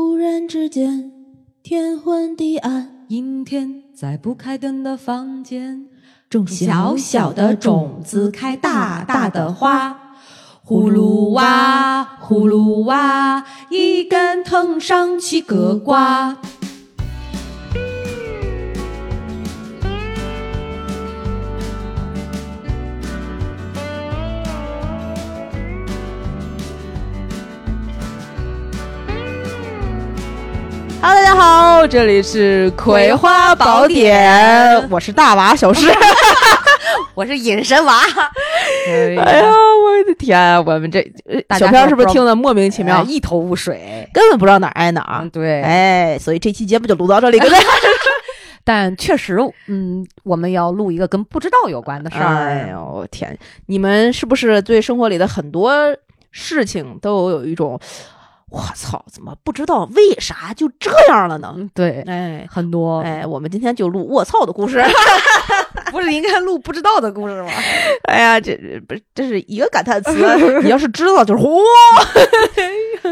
忽然之间，天昏地暗，阴天在不开灯的房间，种小小的种子，开大大的花。葫芦娃，葫芦娃，一根藤上七个瓜。这里是《葵花宝典》，我是大娃小诗，我是隐身娃。哎呀，我的天，我们这小片是不是听得莫名其妙，一头雾水，根本不知道哪挨哪儿？对，哎，所以这期节目就录到这里，对不对？但确实，嗯，我们要录一个跟不知道有关的事儿。哎呦，天，你们是不是对生活里的很多事情都有一种？我操！怎么不知道为啥就这样了呢？对，哎，很多，哎，我们今天就录“卧槽”的故事，不是应该录不知道的故事吗？哎呀，这不是这是一个感叹词，你要是知道就是哇！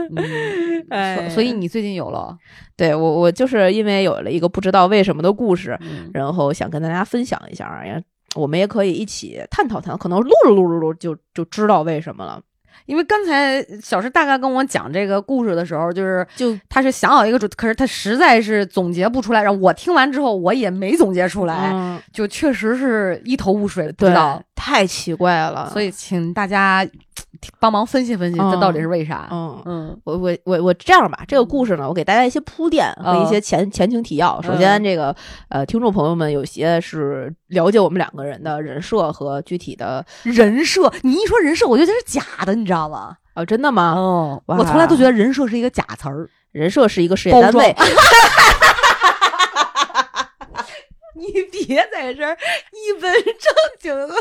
哎，所以你最近有了？对我，我就是因为有了一个不知道为什么的故事，然后想跟大家分享一下，呀，我们也可以一起探讨探讨，可能录着录着录就就知道为什么了。因为刚才小石大概跟我讲这个故事的时候，就是就他是想好一个主，可是他实在是总结不出来。然后我听完之后，我也没总结出来，就确实是一头雾水，不知道太奇怪了。所以请大家。帮忙分析分析，这到底是为啥？嗯嗯，我我我我这样吧，这个故事呢，我给大家一些铺垫和一些前前情提要。首先，这个呃，听众朋友们有些是了解我们两个人的人设和具体的人设。你一说人设，我觉得是假的，你知道吗？哦，真的吗？哦，我从来都觉得人设是一个假词儿，人设是一个事业单位。你别在这儿一本正经的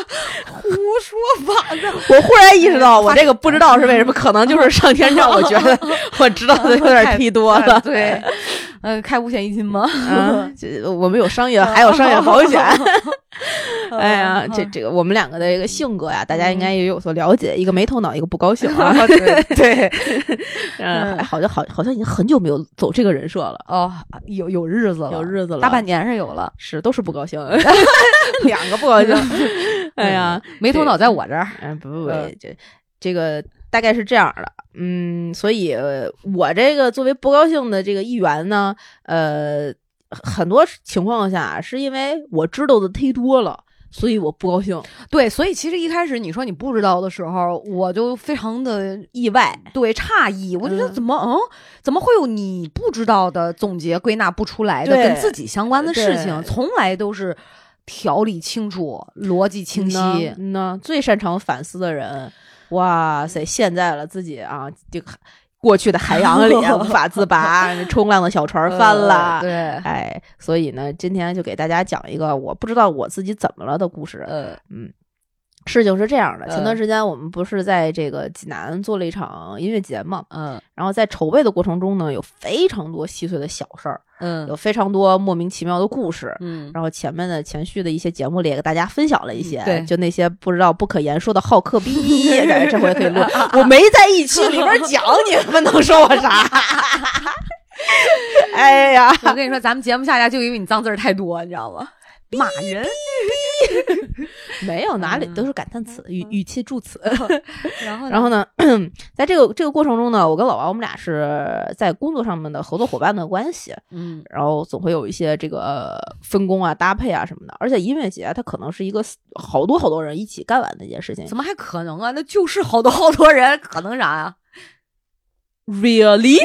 胡说八道！我忽然意识到，我这个不知道是为什么，可能就是上天让我觉得 我知道的有点忒多了。对，嗯，开五险一金吗？我们有商业，还有商业保险。哎呀，这这个我们两个的一个性格呀，大家应该也有所了解。一个没头脑，一个不高兴 啊。对对，嗯，好像好好像已经很久没有走这个人设了。哦，有有日子了，有日子了，大半年是有了，是都是不高兴，两个不高兴。哎呀，没头脑在我这儿。嗯，不不不，这这个大概是这样的。嗯，所以我这个作为不高兴的这个一员呢，呃。很多情况下是因为我知道的忒多了，所以我不高兴。对，所以其实一开始你说你不知道的时候，我就非常的意外，对，诧异。我觉得怎么，嗯，怎么会有你不知道的总结归纳不出来的跟自己相关的事情？从来都是条理清楚、逻辑清晰。那最擅长反思的人，哇塞，陷在了自己啊，就。过去的海洋里 无法自拔，冲浪的小船翻了。对，哎，所以呢，今天就给大家讲一个我不知道我自己怎么了的故事。呃，嗯。事情是这样的，前段时间我们不是在这个济南做了一场音乐节嘛，嗯，然后在筹备的过程中呢，有非常多细碎的小事儿，嗯，有非常多莫名其妙的故事，嗯，然后前面的前续的一些节目里也给大家分享了一些，对，就那些不知道不可言说的好客逼，这回可以录，我没在一期里边讲，你们能说我啥？哎呀，我跟你说，咱们节目下架就因为你脏字儿太多，你知道吗？骂人。没有哪里都是感叹词语语气助词，然后然后呢，在这个这个过程中呢，我跟老王我们俩是在工作上面的合作伙伴的关系，嗯，然后总会有一些这个分工啊、搭配啊什么的。而且音乐节它可能是一个好多好多人一起干完的一件事情，怎么还可能啊？那就是好多好多人，可能啥呀？Really?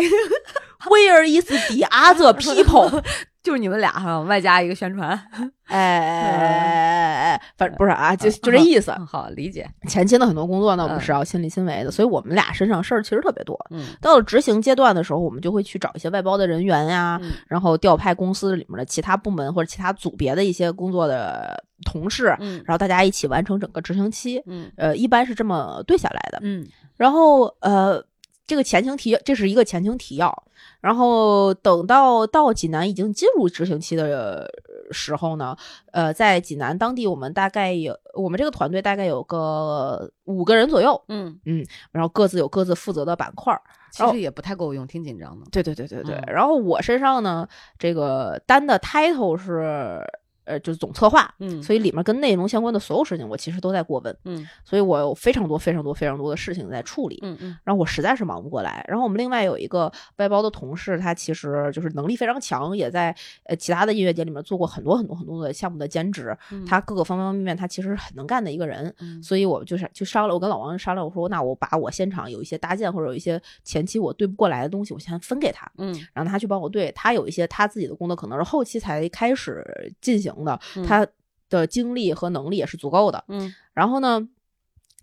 Where is the other people? 就是你们俩哈，外加一个宣传，哎哎哎哎，反正不是啊，就就这意思。好理解。前期的很多工作呢，我们是要亲力亲为的，所以我们俩身上事儿其实特别多。嗯，到了执行阶段的时候，我们就会去找一些外包的人员呀，然后调派公司里面的其他部门或者其他组别的一些工作的同事，然后大家一起完成整个执行期。嗯，呃，一般是这么对下来的。嗯，然后呃。这个前情提，这是一个前情提要。然后等到到济南已经进入执行期的时候呢，呃，在济南当地，我们大概有我们这个团队大概有个五个人左右，嗯嗯，然后各自有各自负责的板块其实也不太够用，挺紧张的。对对对对对。嗯然后我身上呢，这个单的 title 是呃，就是总策划，嗯所以里面跟内容相关的所有事情，我其实都在过问，嗯所以我有非常多非常多非常多的事情在处理。嗯嗯然后我实在是忙不过来。然后我们另外有一个外包的同事，他其实就是能力非常强，也在呃其他的音乐节里面做过很多很多很多的项目的兼职。嗯他各个方方面面，他其实很能干的一个人。嗯所以我就是就商量，我跟老王商量，我说那我把我现场有一些搭建或者有一些前期我对不过来的东西，我先分给他，嗯让他去帮我对。他有一些他自己的工作可能是后期才开始进行的，嗯他的精力和能力也是足够的。嗯然后呢，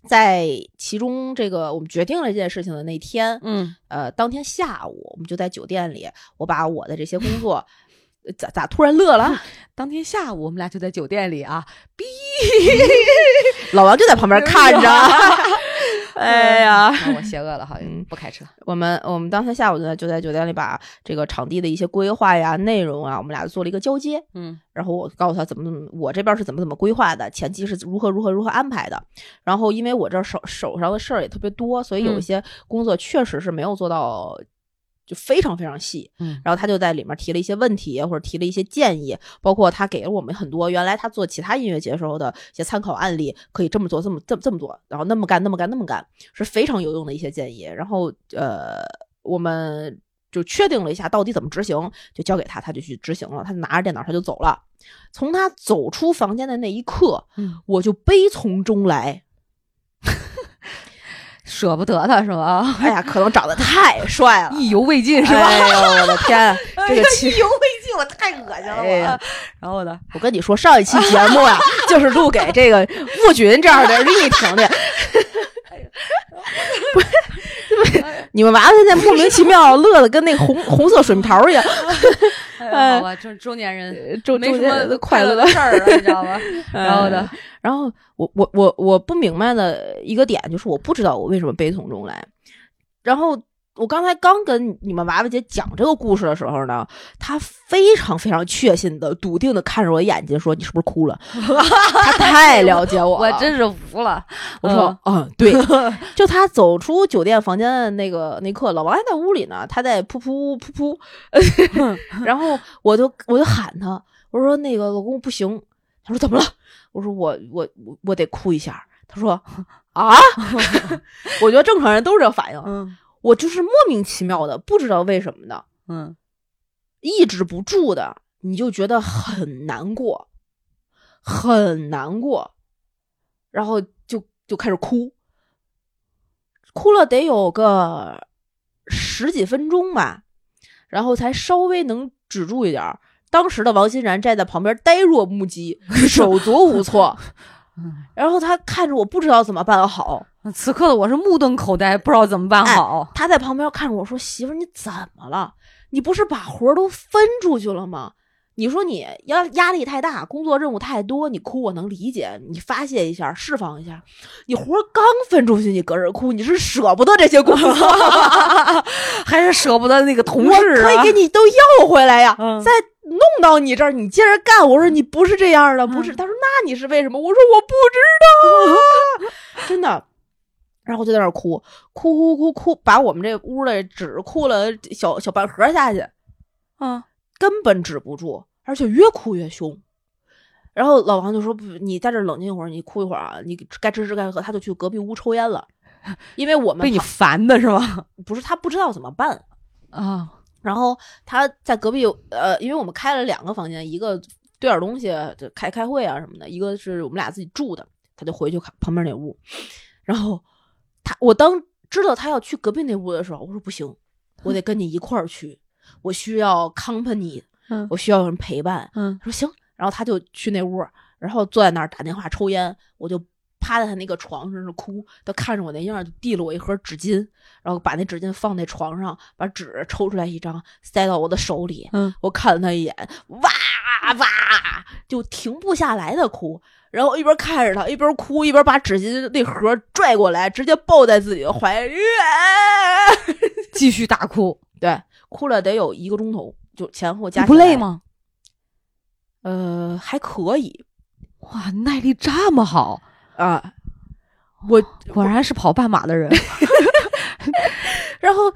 在其中这个我们决定了这件事情的那天，嗯呃，当天下午我们就在酒店里，我把我的这些工作。呃咋咋突然乐了？当天下午我们俩就在酒店里啊，逼，老王就在旁边看着。哎呀，那我邪恶了，好像不开车。我们我们当天下午就在就在酒店里把这个场地的一些规划呀、内容啊，我们俩做了一个交接。嗯然后我告诉他怎么怎么，我这边是怎么怎么规划的，前期是如何如何如何安排的。然后因为我这手手上的事儿也特别多，所以有一嗯些工作确实是没有做到。就非常非常细，嗯然后他就在里面提了一些问题，或者提了一些建议，包括他给了我们很多原来他做其他音乐节时候的一些参考案例，可以这么做，这么这么这么做，然后那么干，那么干，那么干，是非常有用的一些建议。然后呃，我们就确定了一下到底怎么执行，就交给他，他就去执行了。他拿着电脑他就走了。从他走出房间的那一刻，嗯，我就悲从中来。舍不得他是吧？哎呀，可能长得太帅了，意犹未尽是吧？哎呦，我的天，这个气意犹未尽，我太恶心了。然后呢？我跟你说，上一期节目呀、就是录给这个穆军这样的人一听的。不是，你们娃娃现在莫名其妙乐的跟那个红 红色水蜜桃一样，哎呀好吧，这中年人周周没什么年的快乐乐的事儿了，你知道吗？然后呢？然后我我我我不明白的一个点就是，我不知道我为什么悲从中来。然后我刚才刚跟你们娃娃姐讲这个故事的时候呢，她非常非常确信的、笃定的看着我眼睛说：“你是不是哭了？” 她太了解我了，我真是服了。我说，嗯，对，就她走出酒店房间的那个那刻，老王还在屋里呢，他在噗噗噗噗，然后我就我就喊他，我说那个老公不行，他说怎么了？我说我我我我得哭一下，他说啊，我觉得正常人都是这反应，嗯我就是莫名其妙的，不知道为什么的，嗯抑制不住的，你就觉得很难过，很难过，然后就就开始哭，哭了得有个十几分钟吧，然后才稍微能止住一点儿。当时的王欣然站在旁边呆若木鸡，手足无措。嗯，然后他看着我，不知道怎么办好。此刻的我是目瞪口呆，不知道怎么办好。他在旁边看着我说：“媳妇儿，你怎么了？你不是把活儿都分出去了吗？你说你要压力太大，工作任务太多，你哭我能理解，你发泄一下，释放一下。你活儿刚分出去，你搁这哭，你是舍不得这些工作，还是舍不得那个同事啊可以给。你都要回来呀。嗯再弄到你这儿，你接着干。我说你不是这样的，不是。嗯他说那你是为什么？我说我不知道，真的。然后就在那儿哭，哭哭哭哭，把我们这屋的纸哭了小小半盒下去，啊根本止不住，而且越哭越凶。然后老王就说：“不，你在这儿冷静一会儿，你哭一会儿啊，你该吃吃该喝。”他就去隔壁屋抽烟了，因为我们被你烦的是吗？不是他不知道怎么办。啊，然后他在隔壁，呃，因为我们开了两个房间，一个堆点东西，就开开会啊什么的，一个是我们俩自己住的，他就回去看旁边那屋。然后他，我当知道他要去隔壁那屋的时候，我说不行，我得跟你一块儿去，我需要 company，嗯我需要有人陪伴。嗯他说行，然后他就去那屋，然后坐在那儿打电话抽烟，我就趴在他那个床上是哭，他看着我那样儿就递了我一盒纸巾，然后把那纸巾放在床上，把纸抽出来一张塞到我的手里，嗯，我看了他一眼，哇哇就停不下来的哭，然后一边看着他一边哭，一边把纸巾那盒拽过来，直接抱在自己的怀里，继续大哭，对，哭了得有一个钟头，就前后加起来不累？吗？呃，还可以哇，耐力这么好，啊。我果然是跑半马的人。然后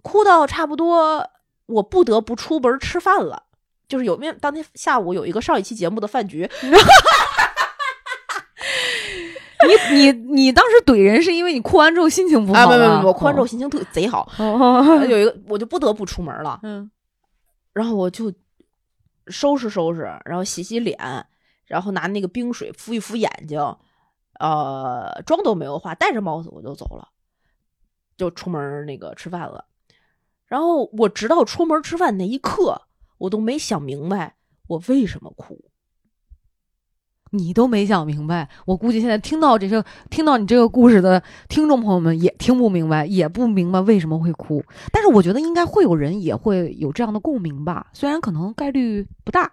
哭到差不多我不得不出门吃饭了。就是有面当天下午有一个上一期节目的饭局，你你你当时怼人是因为你哭完之后心情不好啊？吗？没没没，我哭完之后心情特贼好。哦，有一个我就不得不出门了，嗯然后我就收拾收拾，然后洗洗脸，然后拿那个冰水敷一敷眼睛，呃，妆都没有化，戴着帽子我就走了，就出门那个吃饭了。然后我直到出门吃饭那一刻，我都没想明白我为什么哭。你都没想明白，我估计现在听到这些听到你这个故事的听众朋友们也听不明白，也不明白为什么会哭。但是我觉得应该会有人也会有这样的共鸣吧，虽然可能概率不大。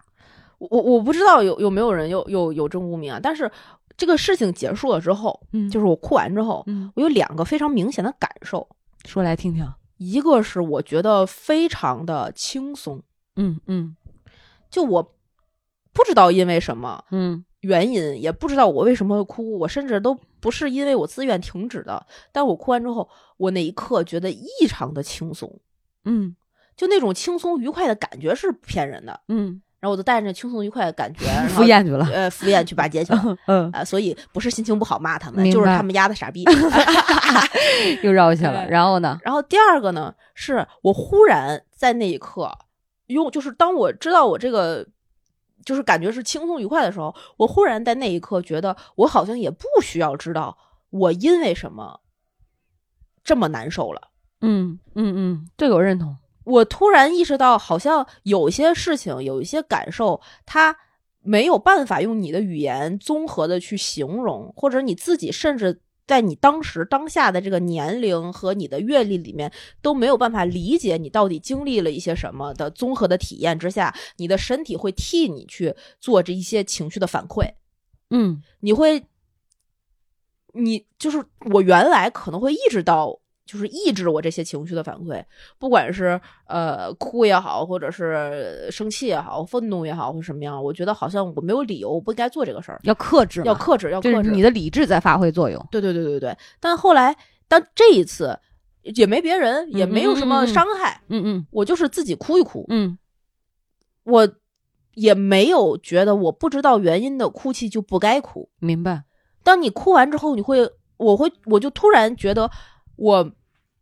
我我我不知道有有没有人有有有这种共鸣啊，但是这个事情结束了之后，嗯就是我哭完之后，嗯，我有两个非常明显的感受，说来听听。一个是我觉得非常的轻松，嗯嗯就我不知道因为什么嗯原因，也不知道我为什么会哭，我甚至都不是因为我自愿停止的，但我哭完之后，我那一刻觉得异常的轻松，嗯就那种轻松愉快的感觉是骗人的，嗯，然后我就带着轻松愉快的感觉，然后敷衍去了。呃敷衍去巴结去了。嗯，啊、所以不是心情不好骂他们，就是他们丫的傻逼。又绕去了。哎然后呢？然后第二个呢，是我忽然在那一刻，用就是当我知道我这个就是感觉是轻松愉快的时候，我忽然在那一刻觉得我好像也不需要知道我因为什么这么难受了。嗯嗯嗯，这个我认同。我突然意识到，好像有些事情，有一些感受，它没有办法用你的语言综合的去形容，或者你自己甚至在你当时当下的这个年龄和你的阅历里面都没有办法理解你到底经历了一些什么的综合的体验之下，你的身体会替你去做这一些情绪的反馈，嗯。你会，你就是我原来可能会意识到，就是抑制我这些情绪的反馈，不管是呃哭也好，或者是生气也好，愤怒也好，或什么样，我觉得好像我没有理由，我不应该做这个事儿，要克制，要克制，要克制。就是你的理智在发挥作用。对对对对对。但后来，当这一次也没别人，也没有什么伤害，嗯嗯我就是自己哭一哭，嗯我也没有觉得我不知道原因的哭泣就不该哭。明白。当你哭完之后，你会，我会，我就突然觉得我，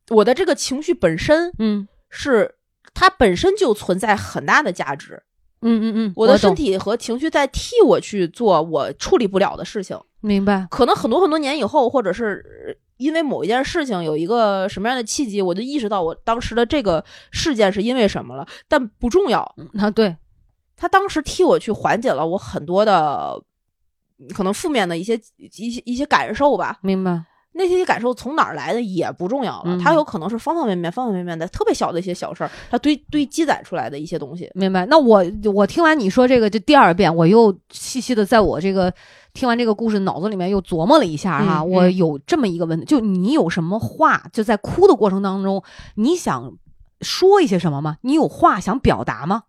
我的这个情绪本身嗯是它本身就存在很大的价值。嗯嗯嗯，我的身体和情绪在替我去做我处理不了的事情。明白。可能很多很多年以后，或者是呃因为某一件事情有一个什么样的契机，我就意识到我当时的这个事件是因为什么了，但不重要。那，对，他当时替我去缓解了我很多的可能负面的一些一些一些感受吧。明白。那些感受从哪儿来的也不重要了，嗯它有可能是方方面面、方方面面的特别小的一些小事儿，它堆堆积攒出来的一些东西。明白。那我我听完你说这个，这第二遍，我又细细的在我这个听完这个故事脑子里面又琢磨了一下哈。我有这么一个问题，就你有什么话，就在哭的过程当中，你想说一些什么吗？你有话想表达吗？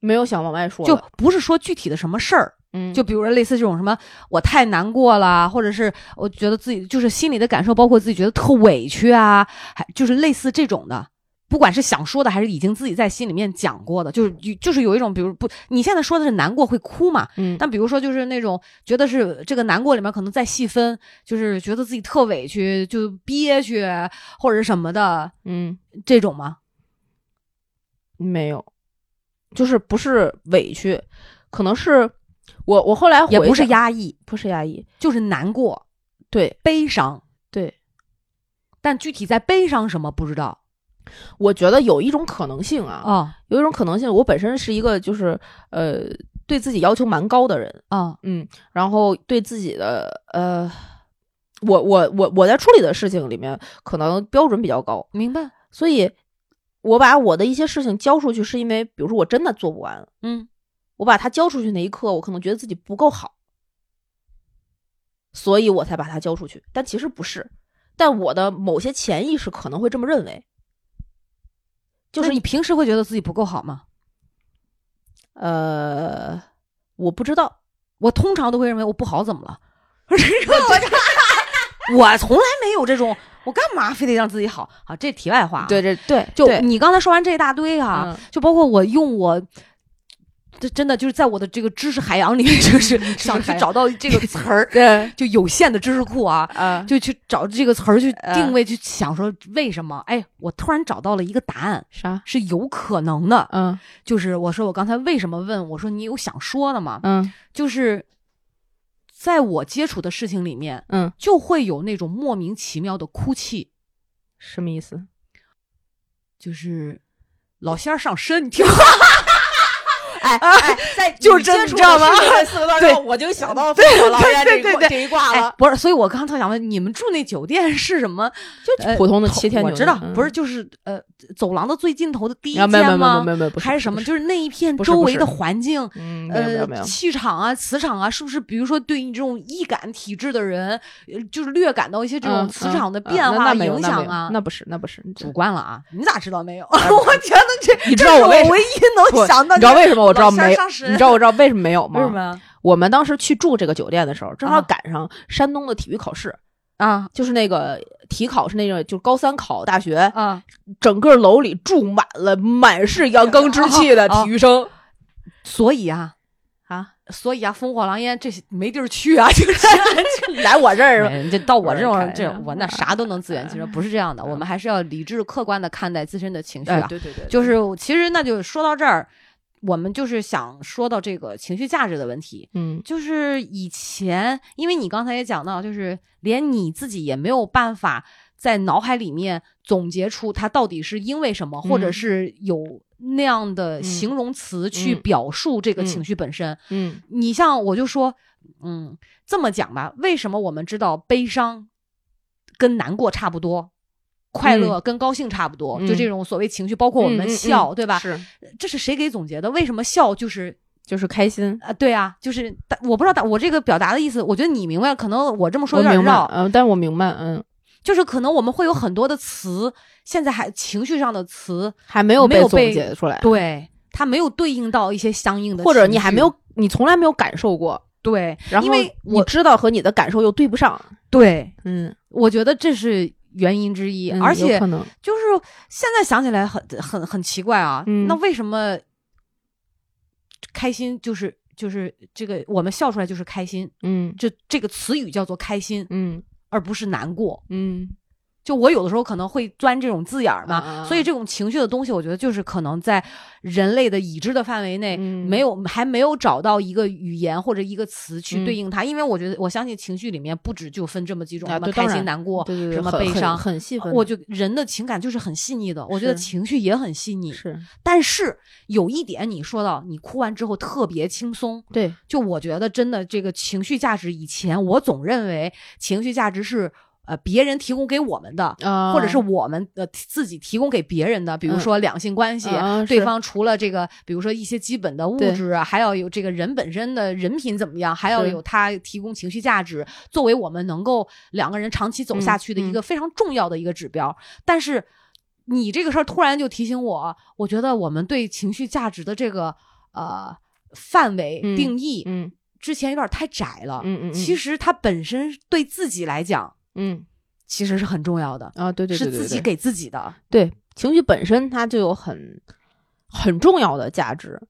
没有想往外说就，不是说具体的什么事儿，嗯，就比如说类似这种什么我太难过了，或者是我觉得自己就是心里的感受，包括自己觉得特委屈啊，还就是类似这种的。不管是想说的，还是已经自己在心里面讲过的，就是就是有一种，比如不，你现在说的是难过会哭嘛？嗯，但比如说就是那种觉得是这个难过里面可能再细分，就是觉得自己特委屈，就憋屈或者什么的嗯这种吗？没有，就是不是委屈，可能是我我后来也不是，压抑，不是压抑，就是难过、对悲伤，对，但具体在悲伤什么不知道。我觉得有一种可能性啊，哦有一种可能性，我本身是一个就是呃对自己要求蛮高的人，哦嗯，然后对自己的呃，我我我我在处理的事情里面可能标准比较高，明白，所以我把我的一些事情交出去，是因为比如说我真的做不完，嗯我把它交出去那一刻，我可能觉得自己不够好，所以我才把它交出去，但其实不是，但我的某些潜意识可能会这么认为，就就是是你平时会觉得自己不够好吗？呃，我不知道，我通常都会认为我不好，怎么了？我从来没有这种，我我干嘛非得让自己好？啊，这题外话啊。对，这对，就你刚才说完这一大堆啊，嗯就包括我用我。这真的就是在我的这个知识海洋里，就是 想去找到这个词儿，对就有限的知识库啊，啊，就去找这个词儿去呃定位，去想说为什么？哎，我突然找到了一个答案，啥？是有可能的。嗯就是我说我刚才为什么问？我说你有想说的吗？嗯就是在我接触的事情里面，嗯，就会有那种莫名其妙的哭泣，什么意思？就是老仙儿上身，你听。哎哎，在 就真你知道吗 对让我就想到烽火狼烟这一挂对对对这一卦了，，哎不是，所以我刚才想问，你们住那酒店是什么？呃就普通的七天酒店，我知道，嗯不是，就是呃，走廊的最尽头的第一啊，没有没有没有间吗？没有没有，还是什么？就是那一片周围的环境，呃，，气场啊、磁场啊，是不是？比如说，对你这种易感体质的人，呃就是略感到一些这种嗯磁场的嗯变化、影响啊，那不是那不是，主观了啊！你咋知道没有？我觉得这你知这是道我唯一能想到，你知道为什么我知道没？上你知道我知道为什么没有吗？为什么我们当时去住这个酒店的时候，正好啊赶上山东的体育考试，啊。就是那个体考是那种，就是高三考大学，啊？整个楼里住满了满是阳刚之气的 体育生。所以啊，啊，所以啊，烽火狼烟这些没地儿去啊，就是 来我这儿哎这到我这种这我那啥都能自圆其说，不是这样的，我们还是要理智客观的看待自身的情绪哎，啊。对对对，就是其实那就说到这儿，我们就是想说到这个情绪价值的问题。嗯就是以前，因为你刚才也讲到，就是连你自己也没有办法在脑海里面总结出它到底是因为什么，或者嗯是有那样的形容词去嗯表述这个嗯情绪本身。嗯你像我就说，嗯，这么讲吧，为什么我们知道悲伤跟难过差不多？快乐跟高兴差不多，嗯。就这种所谓情绪，包括我们笑，嗯对吧？是？这是谁给总结的？为什么笑就是就是开心，啊、对啊，就是但我不知道大我这个表达的意思，我觉得你明白，可能我这么说我明白，有点绕，嗯，但是我明白，嗯，就是可能我们会有很多的词，现在还情绪上的词，还没有被总结出来，对它没有对应到一些相应的，或者你还没有，你从来没有感受过，对，然后因为我你知道和你的感受又对不上，对，嗯，我觉得这是原因之一，嗯而且就是现在想起来很很很奇怪啊，嗯。那为什么开心就是就是这个我们笑出来就是开心，嗯。这这个词语叫做开心，嗯。而不是难过。嗯就我有的时候可能会钻这种字眼儿嘛，所以这种情绪的东西，我觉得就是可能在人类的已知的范围内，嗯。没有还没有找到一个语言或者一个词去嗯。对应它，因为我觉得我相信情绪里面不止就分这么几种，啊什么开心、难过，对对对，什么悲伤，很细分的，我就人的情感就是很细腻的，我觉得情绪也很细腻。是。但是有一点你说到，你哭完之后特别轻松，对，就我觉得真的这个情绪价值，以前我总认为情绪价值是呃别人提供给我们的。啊，或者是我们呃自己提供给别人的，比如嗯说两性关系，啊对方除了这个，比如说一些基本的物质啊，还要有这个人本身的人品怎么样，还要有他提供情绪价值，作为我们能够两个人长期走下嗯去的一嗯个非常重要的一个指标。但是你这个事儿突然就提醒我，我觉得我们对情绪价值的这个呃范围嗯定义，嗯之前有点太窄了。嗯嗯，其实它本身对自己来讲，嗯。其实是很重要的，啊，对对对对对是自己给自己的。对情绪本身它就有很很重要的价值。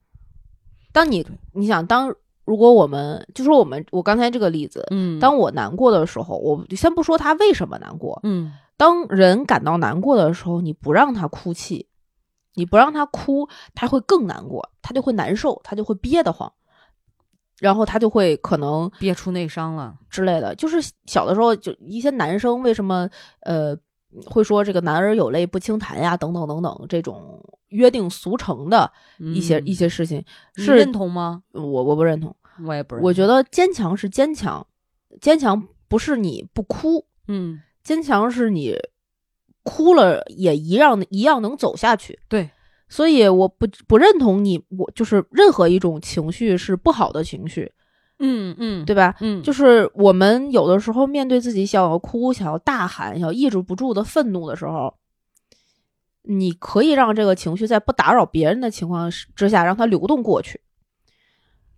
当你你想当如果我们就说我们我刚才这个例子，嗯。当我难过的时候，我先不说他为什么难过，嗯。当人感到难过的时候，你不让他哭泣，你不让他哭，他会更难过，他就会难受，他就会憋得慌，然后他就会可能憋出内伤了。之类的。就是小的时候，就一些男生为什么呃会说这个“男儿有泪不轻弹”呀，等等等等这种约定俗成的一些、嗯一些事情，你是认同吗？我我不认同。我也不认同。我觉得坚强是坚强，坚强不是你不哭，嗯，坚强是你哭了也一样一样能走下去。对，所以我不不认同你，我就是任何一种情绪是不好的情绪，嗯嗯，对吧？嗯，就是我们有的时候面对自己想要哭、想要大喊、想要抑制不住的愤怒的时候，你可以让这个情绪在不打扰别人的情况之下，让它流动过去。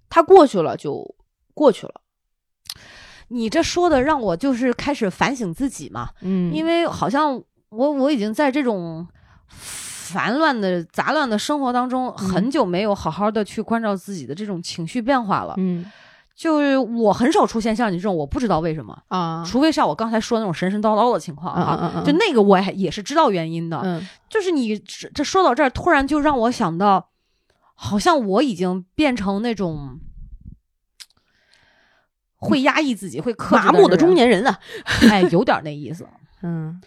它过去了就过去了。你这说的让我就是开始反省自己嘛，嗯，因为好像我我已经在这种烦乱的杂乱的生活当中很久没有好好的去关照自己的这种情绪变化了。嗯。就是我很少出现像你这种，我不知道为什么，啊，除非像我刚才说那种神神叨叨的情况啊，就那个我也也是知道原因的。嗯。就是你这这说到这儿，突然就让我想到，好像我已经变成那种会压抑自己、会麻木的中，年人啊，哎，有点那意思。嗯。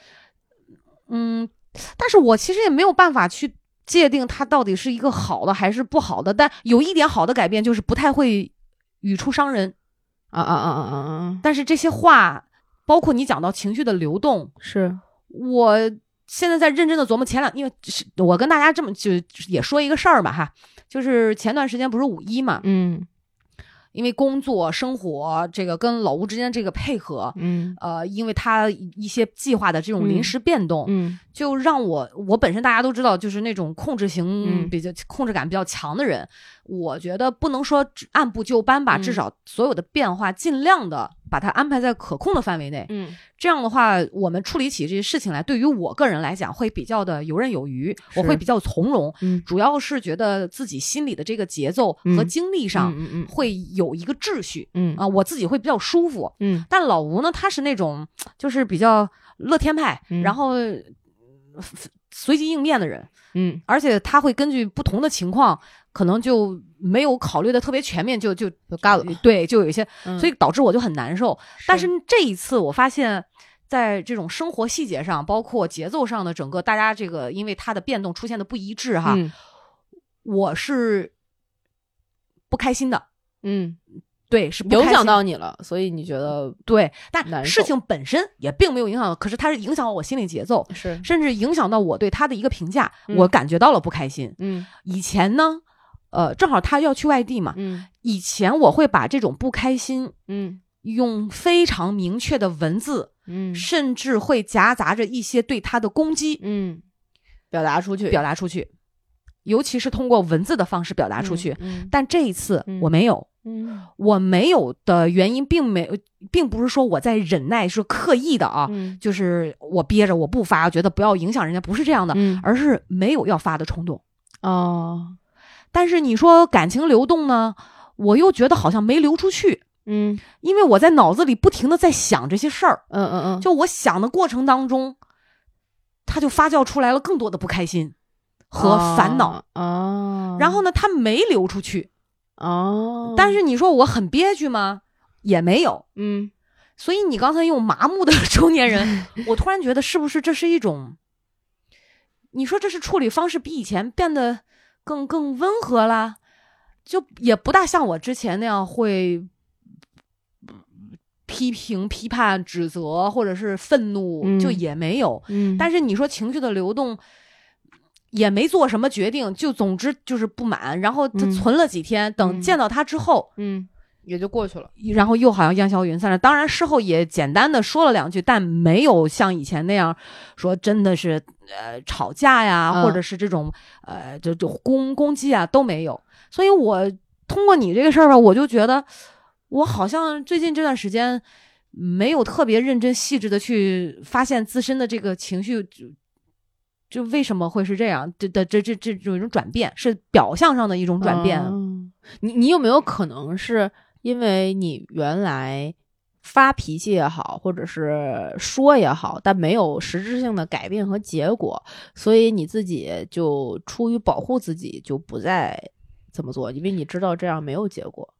嗯，但是我其实也没有办法去界定它到底是一个好的还是不好的。但有一点好的改变就是不太会语出伤人。啊啊啊啊啊啊，但是这些话，包括你讲到情绪的流动，是我现在在认真的琢磨。前两，因为是我跟大家这么就也说一个事儿吧，哈，就是前段时间不是五一嘛，嗯因为工作生活这个跟老吴之间这个配合，嗯。呃，因为他一些计划的这种临嗯时变动，嗯就让我我本身大家都知道，就是那种控制型嗯比较、控制感比较强的人，我觉得不能说按部就班吧，嗯至少所有的变化尽量的把它安排在可控的范围内。嗯这样的话，我们处理起这些事情来，对于我个人来讲会比较的游刃有余，我会比较从容。嗯主要是觉得自己心里的这个节奏和嗯精力上嗯嗯会有一个秩序。嗯啊，我自己会比较舒服，嗯但老吴呢，他是那种就是比较乐天派，嗯然后呃随机应变的人，嗯而且他会根据不同的情况，可能就没有考虑的特别全面，就就就干了，对，就有一些，嗯。所以导致我就很难受。但是这一次，我发现。在这种生活细节上，包括节奏上的整个，大家这个因为它的变动出现的不一致哈，嗯。我是不开心的，嗯。对，是不影响到你了，所以你觉得。对，但事情本身也并没有影响，可是它是影响了我心理节奏，是。甚至影响到我对他的一个评价，嗯。我感觉到了不开心。嗯。以前呢，呃，正好他要去外地嘛，嗯。以前我会把这种不开心嗯。用非常明确的文字，嗯甚至会夹杂着一些对他的攻击嗯，表达出去，表达出去，尤其是通过文字的方式表达出去。嗯。但这一次嗯我没有，嗯。我没有的原因并没有，并不是说我在忍耐，是刻意的啊，嗯。就是我憋着我不发，觉得不要影响人家，不是这样的，嗯。而是没有要发的冲动。哦但是你说感情流动呢，我又觉得好像没流出去，嗯因为我在脑子里不停的在想这些事儿，嗯嗯嗯，就我想的过程当中，它就发酵出来了更多的不开心和烦恼。哦，然后呢，它没流出去，哦，但是你说我很憋屈吗？也没有。嗯所以你刚才用麻木的 中年人，我突然觉得是不是这是一种？你说这是处理方式比以前变得更更温和啦，就也不大像我之前那样会批评、批判、指责或者是愤怒，嗯就也没有。嗯，但是你说情绪的流动。也没做什么决定，就总之就是不满，然后他嗯存了几天，等嗯见到他之后，嗯也就过去了，然后又好像烟消云散了。当然事后也简单的说了两句，但没有像以前那样说真的是呃吵架呀，嗯或者是这种呃就就攻攻击啊都没有。所以我通过你这个事儿吧，我就觉得我好像最近这段时间没有特别认真细致的去发现自身的这个情绪。就就为什么会是这样？这的这这这这种转变是表象上的一种转变，哦你你有没有可能是因为你原来发脾气也好，或者是说也好，但没有实质性的改变和结果，所以你自己就出于保护自己，就不再这么做，因为你知道这样没有结果。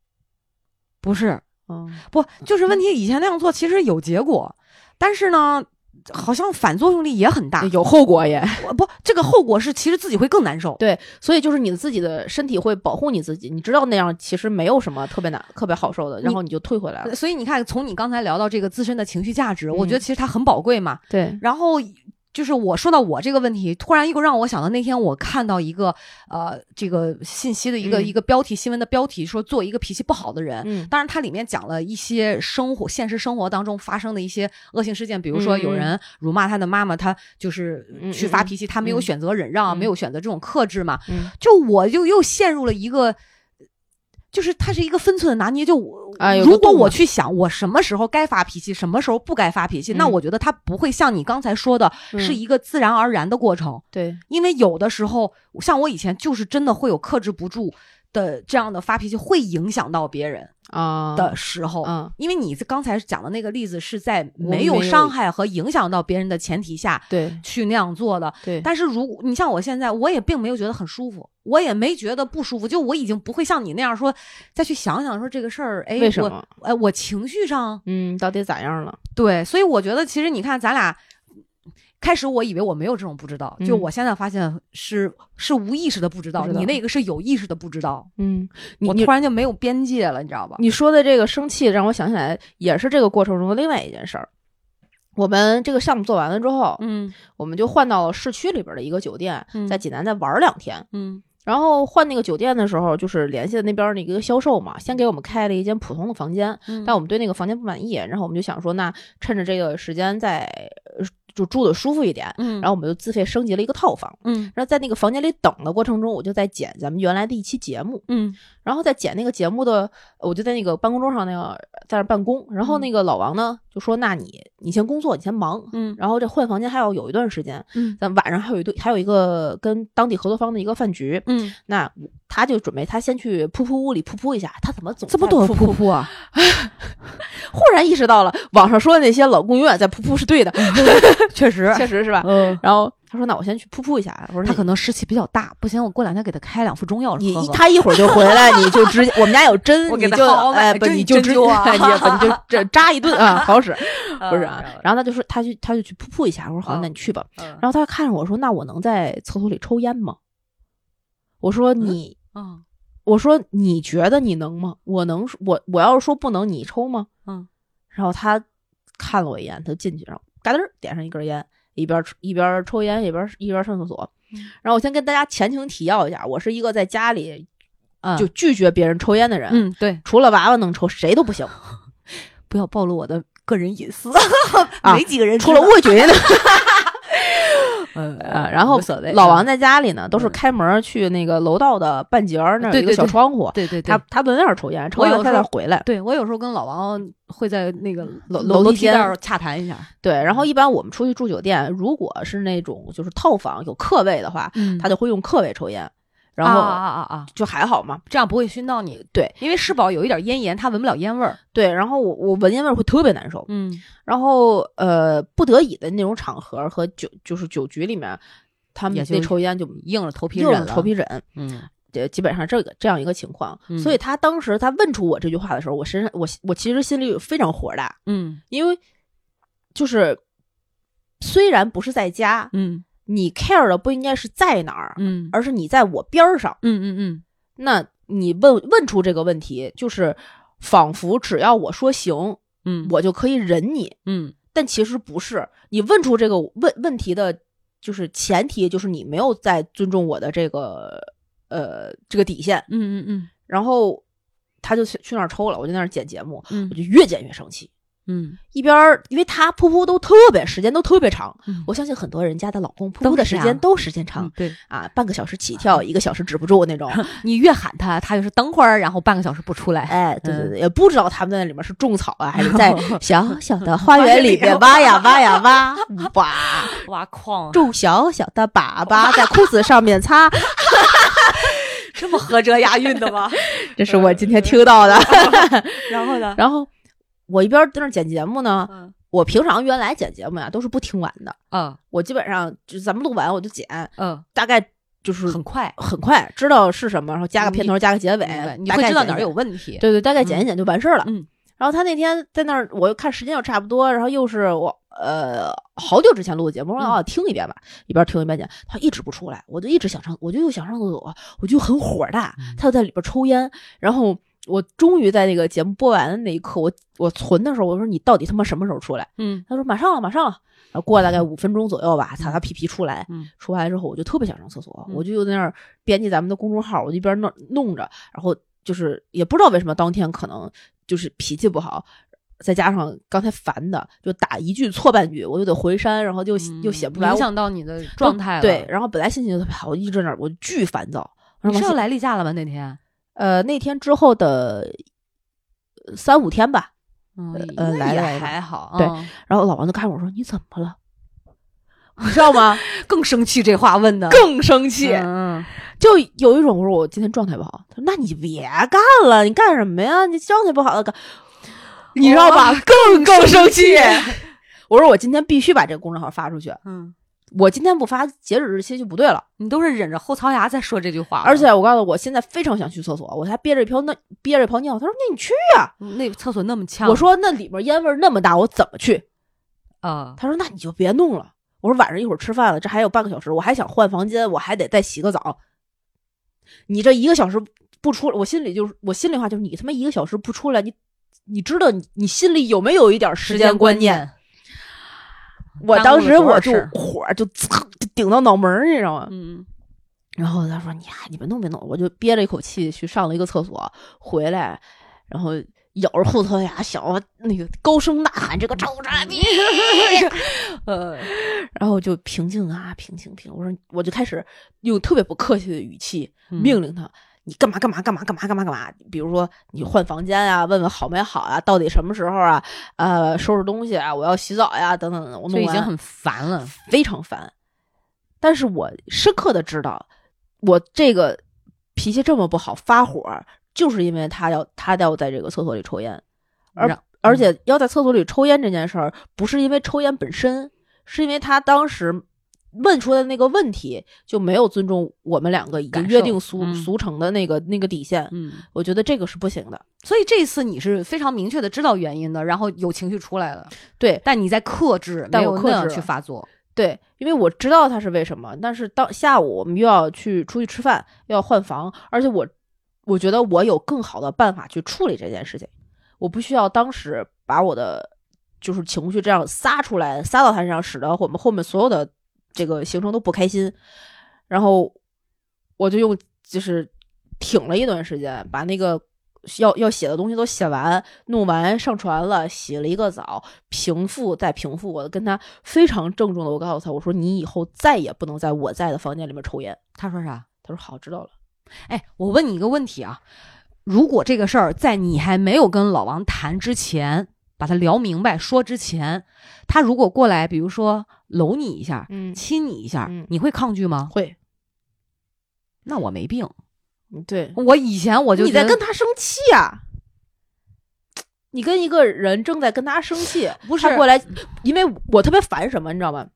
不是？嗯不，就是问题，以前那样做其实有结果，但是呢，好像反作用力也很大。有后果也我不，这个后果是其实自己会更难受。对，所以就是你自己的身体会保护你自己，你知道那样其实没有什么特别难、特别好受的，然后你就退回来了。所以你看，从你刚才聊到这个自身的情绪价值，我嗯觉得其实它很宝贵嘛。对，然后就是我说到我这个问题，突然又让我想到那天我看到一个呃这个信息的一个、嗯一个标题新闻的标题，说做一个脾气不好的人。嗯当然，它里面讲了一些生活、现实生活当中发生的一些恶性事件，比如说嗯有人辱骂他的妈妈，他就是嗯去发脾气，他没有嗯选择忍让，嗯没有选择这种克制嘛。嗯就我就又陷入了一个，就是它是一个分寸的拿捏。就我啊如果我去想我什么时候该发脾气，什么时候不该发脾气，那嗯我觉得它不会像你刚才说的，是嗯一个自然而然的过程。对，因为有的时候，像我以前就是真的会有克制不住的这样的发脾气，会影响到别人啊的时候。嗯，因为你刚才讲的那个例子是在没有伤害和影响到别人的前提下对去那样做的。对，但是如果你像我现在，我也并没有觉得很舒服，我也没觉得不舒服，就我已经不会像你那样说，再去想想说这个事儿，哎，我为什么？哎，我情绪上嗯，到底咋样了？对，所以我觉得其实你看咱俩。开始我以为我没有这种不知道，就嗯我现在发现是是无意识的不知道，知道你那个是有意识的不知道，嗯，你突然就没有边界了，你知道吧？你说的这个生气，让我想起来，也是这个过程中的另外一件事儿。我们这个项目做完了之后，嗯我们就换到了市区里边的一个酒店，嗯在济南再玩儿两天。嗯然后换那个酒店的时候，就是联系的那边那个销售嘛，先给我们开了一间普通的房间，嗯但我们对那个房间不满意，然后我们就想说，那趁着这个时间再呃就住的舒服一点，嗯，然后我们就自费升级了一个套房。嗯。然后在那个房间里等的过程中，我就在剪咱们原来的一期节目，嗯。然后在剪那个节目的，我就在那个办公桌上那个在那儿办公，然后那个老王呢就说：“那你你先工作，你先忙，嗯。然后这换房间还要有一段时间，嗯。咱晚上还有一顿还有一个跟当地合作方的一个饭局，嗯，那他就准备他先去噗噗屋里噗噗一下，他怎么总这么多噗噗？啊！忽然意识到了网上说的那些老公永远在噗噗是对的 确实，确实是吧？嗯，然后他说：“那我先去噗噗一下。”我说：“他可能湿气比较大，不行，我过两天给他开两副中药你他一会儿就回来，你就直接我们家有针，你就哎不你就直你就这扎一顿啊，好使不是啊嗯？然后他就说他去他就去噗噗一下，我说好，嗯那你去吧。嗯然后他看着我说：“那我能在厕所里抽烟吗？”我说：“你嗯我说你觉得你能吗？我能说我我要是说不能，你抽吗？”嗯然后他看了我一眼，他进去，然后嘎噔儿点上一根烟，一边抽一边抽烟一边一边上厕所。嗯然后我先跟大家前情提要一下，我是一个在家里嗯，就拒绝别人抽烟的人，嗯对，除了娃娃能抽，谁都不行 不要暴露我的个人隐私，啊没几个人除了魏军。呃呃，然后。老王在家里呢，都是嗯开门去那个楼道的半截儿那儿有一个小窗户，对对对，他他在那儿抽烟，抽完烟他再回来。对我有时候跟老王会在那个楼楼楼梯间洽谈一下，对，然后一般我们出去住酒店，如果是那种就是套房有客位的话，嗯他就会用客位抽烟，然啊后啊啊啊，就还好嘛。这样不会熏到你。对，因为世宝有一点咽炎，他闻不了烟味儿。对，然后我我闻烟味儿会特别难受，嗯然后呃不得已的那种场合和酒就是酒局里面，他们那抽烟就硬着头皮硬忍了。着头皮忍，嗯这基本上这个这样一个情况。嗯所以他当时他问出我这句话的时候，我身上我我其实心里非常火大，嗯因为就是虽然不是在家，嗯你 care 的不应该是在哪儿，嗯而是你在我边儿上。嗯嗯嗯那你问问出这个问题，就是仿佛只要我说行，嗯我就可以忍你。嗯但其实不是，你问出这个问问题的，就是前提就是你没有在尊重我的这个呃这个底线。嗯嗯嗯然后他就去去那儿抽了，我就在那儿剪节目，嗯我就越剪越生气。嗯一边儿，因为他噗噗都特别时间都特别长，嗯我相信很多人家的老公噗都噗的时间都时间长嗯，对啊，半个小时起跳，一个小时止不住那种。你越喊他，他就是等会儿，然后半个小时不出来。哎，对对嗯对，也不知道他们在那里面是种草啊，还是在 小小的 花园里面挖呀挖呀挖，挖，挖矿种小小的粑粑在裤子上面擦。这么合辙押韵的吗？这是我今天听到的。然后呢？然后我一边在那儿剪节目呢，嗯。我平常原来剪节目呀都是不听完的，嗯。我基本上就咱们录完我就剪，嗯，大概就是很快，很快知道是什么，然后加个片头，加个结尾你大会知道哪儿有问题。对对，大概剪一剪就完事儿了。嗯。然后他那天在那儿，我又看时间又差不多，然后又是我呃好久之前录的节目，我说嗯啊听一遍吧，一边听一边剪，他一直不出来，我就一直想上，我就又想上厕所，我就很火大，嗯。他就在里边抽烟，然后我终于在那个节目播完的那一刻，我我存的时候，我说你到底他妈什么时候出来？嗯他说马上了，马上了。然后过了大概五分钟左右吧，擦擦屁屁出来，嗯出来之后我就特别想上厕所，嗯我就又在那儿编辑咱们的公众号，我就一边弄弄着，然后就是也不知道为什么当天可能就是脾气不好，再加上刚才烦的，就打一句错半句，我就得回删，然后就、又写不出来，嗯影响到你的状态了。对，，然后本来心情就特别好，我一直在那儿，我巨烦躁。是要来例假了吗？那天？呃那天之后的三五天吧。嗯，呃那也来来还好，对嗯然后老王就看着我说：“你怎么了？”你知道吗？更生气，这话问的更生气，嗯就有一种我说我今天状态不好。他说：“那你别干了，你干什么呀？你状态不好了干，你知道吧？更更生气。我说我今天必须把这个公众号发出去，嗯，我今天不发，截止日期就不对了。你都是忍着后槽牙在说这句话，而且我告诉你，我现在非常想去厕所，我还憋着一泡那憋着一泡尿。他说：“那你去呀、那厕所那么呛，我说：“那里边烟味那么大，我怎么去？”啊，他说：“那你就别弄了。”我说：“晚上一会儿吃饭了，这还有半个小时，我还想换房间，我还得再洗个澡。你这一个小时不出来，我心里就是我心里话就是你他妈一个小时不出来，你你知道你你心里有没有一点时间观念，我当时我就火儿就噌顶到脑门儿，你知道吗？嗯，然后他说：“你啊，你别弄别弄。”我就憋了一口气去上了一个厕所，回来，然后咬着后槽牙，想那个高声呐喊：“这个臭傻逼！”呃，然后就平静啊，平静平。我说，我就开始用特别不客气的语气嗯命令他：“你干嘛干嘛干嘛干嘛干嘛干嘛？比如说你换房间啊、问问好没好啊，到底什么时候啊？呃，收拾东西啊，我要洗澡呀，等等等等。我弄已经很烦了，非常烦。但是我深刻的知道，我这个脾气这么不好，发火，就是因为他要他要在这个厕所里抽烟，而让而且要在厕所里抽烟这件事儿，不是因为抽烟本身，是因为他当时问出的那个问题就没有尊重我们两个已经约定俗嗯。俗成的那个那个底线。嗯，我觉得这个是不行的。所以这次你是非常明确的知道原因的，然后有情绪出来了，对。但你在克制，但没有那样我克制去发作，对，因为我知道他是为什么，但是到下午我们又要去出去吃饭，又要换房，而且我我觉得我有更好的办法去处理这件事情，我不需要当时把我的就是情绪这样撒出来，撒到他身上，使得我们后面所有的这个行程都不开心，然后我就用就是挺了一段时间，把那个。要要写的东西都写完，弄完上传了，洗了一个澡，平复再平复。我跟他非常郑重的，我告诉他，我说你以后再也不能在我在的房间里面抽烟。他说啥？他说好，知道了。哎，我问你一个问题啊，如果这个事儿在你还没有跟老王谈之前，把他聊明白说之前，他如果过来，比如说搂你一下，嗯亲你一下，嗯你会抗拒吗？会，那我没病，嗯对，我以前我就你在跟他生气啊、你跟一个人正在跟他生气，不是他过来，因为我特别烦什么，你知道吗？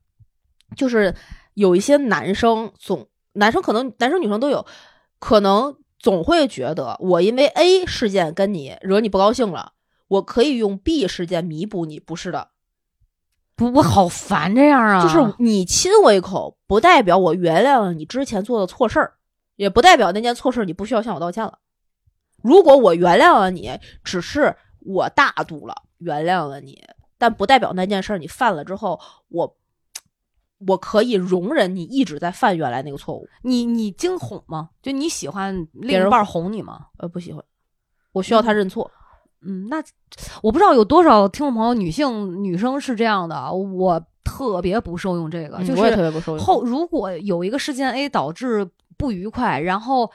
就是有一些男生总，男生可能男生女生都有，可能总会觉得我因为 A 事件跟你惹你不高兴了，我可以用 B 事件弥补你，不是的，不，我好烦这样啊，就是你亲我一口，不代表我原谅了你之前做的错事儿，也不代表那件错事儿你不需要向我道歉了。如果我原谅了你，只是我大度了，原谅了你，但不代表那件事儿你犯了之后，我我可以容忍你一直在犯原来那个错误。你你惊哄吗？就你喜欢另一半哄你吗？呃，不喜欢，我需要他认错。嗯，那我不知道有多少听众朋友，女性女生是这样的啊，我特别不受用这个，就嗯我也特是别不受用。后如果有一个事件 A 导致不愉快，然后。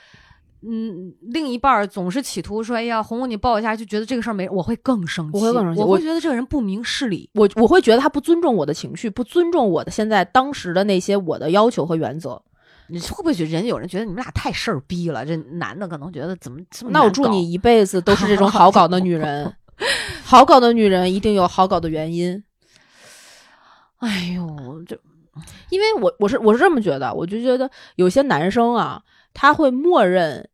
嗯，另一半儿总是企图说：“哎呀，哄哄你，抱一下，就觉得这个事儿没。”我会更生气，我会更生气我我会觉得这个人不明事理。我我会觉得他不尊重我的情绪，不尊重我的现在当时的那些我的要求和原则。你会不会觉得人有人觉得你们俩太事儿逼了？这男的可能觉得怎么这么那我祝你一辈子都是这种好搞的女人，好搞的女人一定有好搞的原因。哎呦，这因为我我是我是这么觉得，我就觉得有些男生啊，他会默认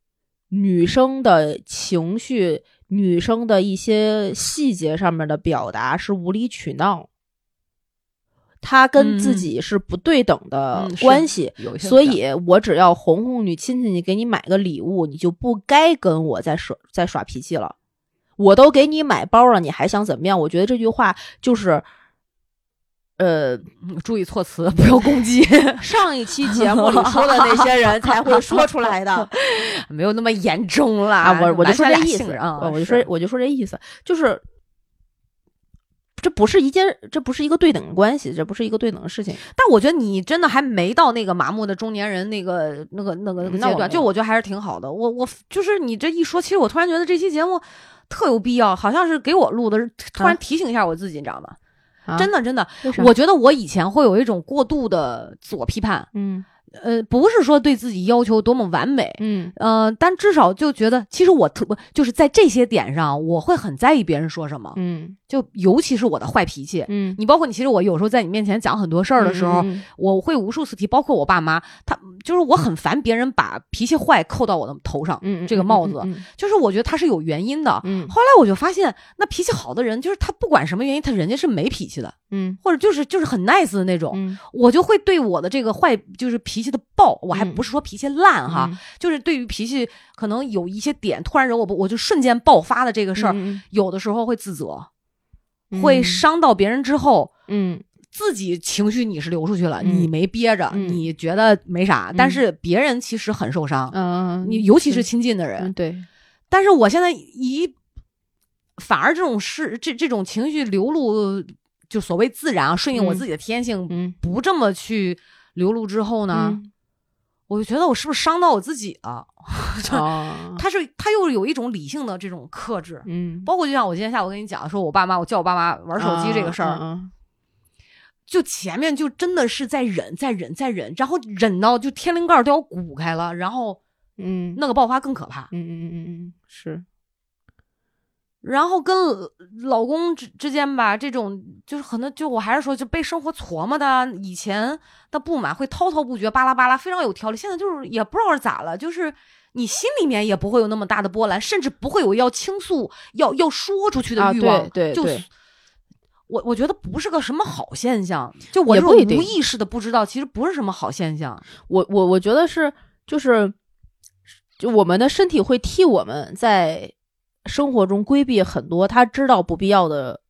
女生的情绪、女生的一些细节上面的表达是无理取闹，他跟自嗯己是不对等的关系。所以，我只要哄哄你、亲亲你，给你买个礼物，你就不该跟我再耍再耍脾气了。我都给你买包了，你还想怎么样？我觉得这句话就是，呃，嗯注意措辞，不要攻击，上一期节目里说的那些人 才会说出来的没有那么严重啦。啊！我我就说这意思啊，我就说我就说这意思，就是这不是一件，这不是一个对等的关系，这不是一个对等的事情。但我觉得你真的还没到那个麻木的中年人那个那个那个那个阶段，就我觉得还是挺好的。我我就是你这一说，其实我突然觉得这期节目特有必要，好像是给我录的，突然啊提醒一下我自己，你知道吗？啊真的真的，我觉得我以前会有一种过度的自我批判，嗯呃，不是说对自己要求多么完美，嗯呃，但至少就觉得，其实我特就是在这些点上，我会很在意别人说什么，嗯就尤其是我的坏脾气。嗯你包括你，其实我有时候在你面前讲很多事儿的时候，嗯我会无数次提，包括我爸妈，他就是我很烦别人把脾气坏扣到我的头上，嗯这个帽子，嗯就是我觉得他是有原因的。嗯后来我就发现，那脾气好的人，就是他不管什么原因，他人家是没脾气的，嗯或者就是就是很 nice 的那种。嗯我就会对我的这个坏，就是脾气的爆，我还嗯不是说脾气烂哈，嗯。就是对于脾气可能有一些点突然惹我不，我就瞬间爆发的这个事儿，嗯。有的时候会自责，嗯。会伤到别人之后，嗯。自己情绪你是流出去了，嗯。你没憋着，嗯。你觉得没啥，嗯。但是别人其实很受伤，嗯，你尤其是亲近的人。嗯对，但是我现在一反而这种事，这这种情绪流露，就所谓自然啊，顺应我嗯。自己的天性，嗯。不这么去流露之后呢，嗯。我就觉得我是不是伤到我自己了？哦。他是他又有一种理性的这种克制，嗯。包括就像我今天下午跟你讲说，我爸妈我叫我爸妈玩手机这个事儿，嗯就前面就真的是在忍，在忍，在忍，然后忍到就天灵盖都要鼓开了，然后嗯。那个爆发更可怕。嗯嗯嗯嗯嗯是然后跟老公之之间吧，这种就是可能就我还是说就被生活琢磨的，以前的不满会滔滔不绝，巴拉巴拉，非常有条理。现在就是也不知道是咋了，就是你心里面也不会有那么大的波澜，甚至不会有要倾诉、要要说出去的啊欲望。就对对对我我觉得不是个什么好现象。就我这种无意识的不知道，其实不是什么好现象。我我我觉得是就是就我们的身体会替我们在生活中规避很多他知道不必要的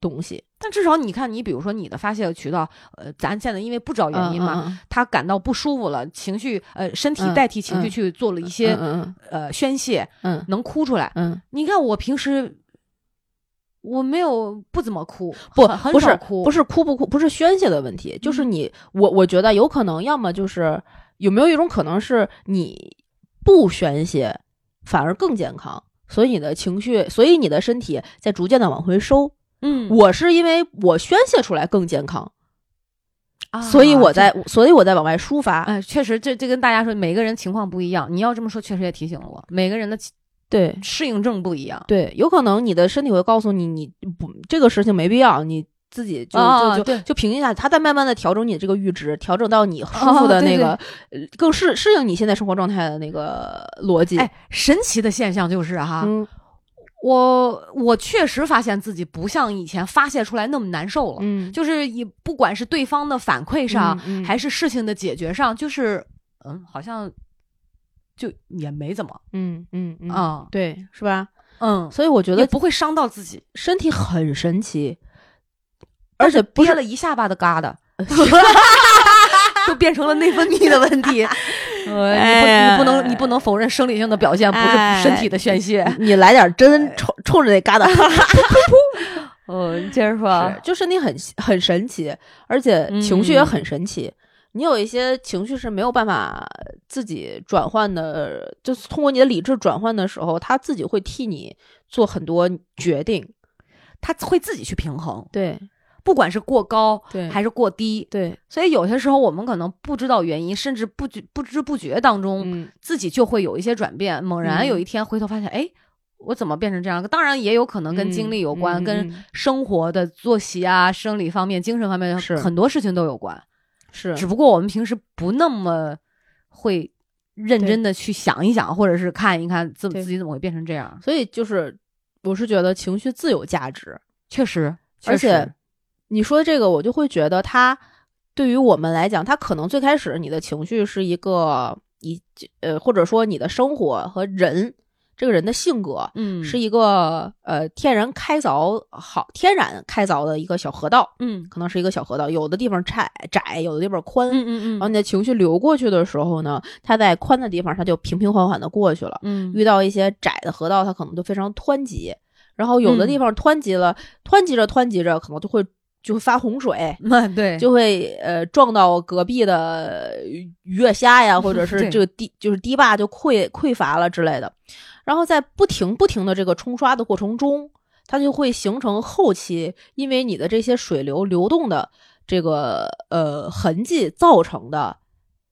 东西。但至少你看，你比如说你的发泄的渠道，呃，咱现在因为不知道原因嘛，嗯他感到不舒服了，情绪呃身体嗯代替情绪嗯。去做了一些、嗯呃宣泄，嗯。能哭出来。嗯。你看我平时我没有不怎么哭，不不是少哭，不是哭不哭，不是宣泄的问题，就是嗯。你我我觉得有可能，要么就是有没有一种可能是你不宣泄反而更健康，所以你的情绪，所以你的身体在逐渐的往回收。嗯，我是因为我宣泄出来更健康，啊所以我在所以我在往外抒发。哎，确实，这这跟大家说，每个人情况不一样。你要这么说，确实也提醒了我，每个人的对适应症不一样。对，有可能你的身体会告诉你，你不这个事情没必要，你自己就、就就就平静下来，他在慢慢的调整你的这个阈值，调整到你舒服的那个，呃更适适应你现在生活状态的那个逻辑。哎，神奇的现象就是哈，嗯我我确实发现自己不像以前发泄出来那么难受了。嗯，就是以不管是对方的反馈上，嗯嗯还是事情的解决上，就是嗯，好像就也没怎么嗯嗯嗯啊，对，是吧？嗯，所以我觉得不会伤到自己，身体很神奇，而且憋了一下巴的疙 瘩，就变成了内分泌的问题。呃，你不你不能你不能否认生理性的表现不是身体的宣泄。你来点针冲冲着那疙瘩，嗯，你接着说，就身体很很神奇，而且情绪也很神奇。你有一些情绪是没有办法自己转换的，就是通过你的理智转换的时候，他自己会替你做很多决定。他会自己去平衡，对不管是过高对还是过低。对，所以有些时候我们可能不知道原因，甚至不觉不知不觉当中，嗯自己就会有一些转变。猛然嗯有一天回头发现，哎，我怎么变成这样？当然也有可能跟经历有关，嗯嗯跟嗯生活的作息啊、生理方面、精神方面是很多事情都有关。是只不过我们平时不那么会认真的去想一想，或者是看一看自对自己怎么会变成这样。所以就是我是觉得情绪自有价值，确实，而且实你说这个，我就会觉得它对于我们来讲，它可能最开始你的情绪是一个一呃，或者说你的生活和人这个人的性格，嗯是一个呃天然开凿好天然开凿的一个小河道，嗯可能是一个小河道，有的地方窄窄，有的地方宽。嗯嗯然后你的情绪流过去的时候呢，它在宽的地方，它就平平缓缓的过去了。嗯遇到一些窄的河道，它可能就非常湍急。然后有的嗯地方湍急了，湍急着湍急着，可能就会就会发洪水，嗯，对，就会呃撞到隔壁的鱼跃虾呀，或者是这个堤就是堤坝就溃匮乏了之类的。然后在不停不停的这个冲刷的过程中，它就会形成后期因为你的这些水流流动的这个呃痕迹造成的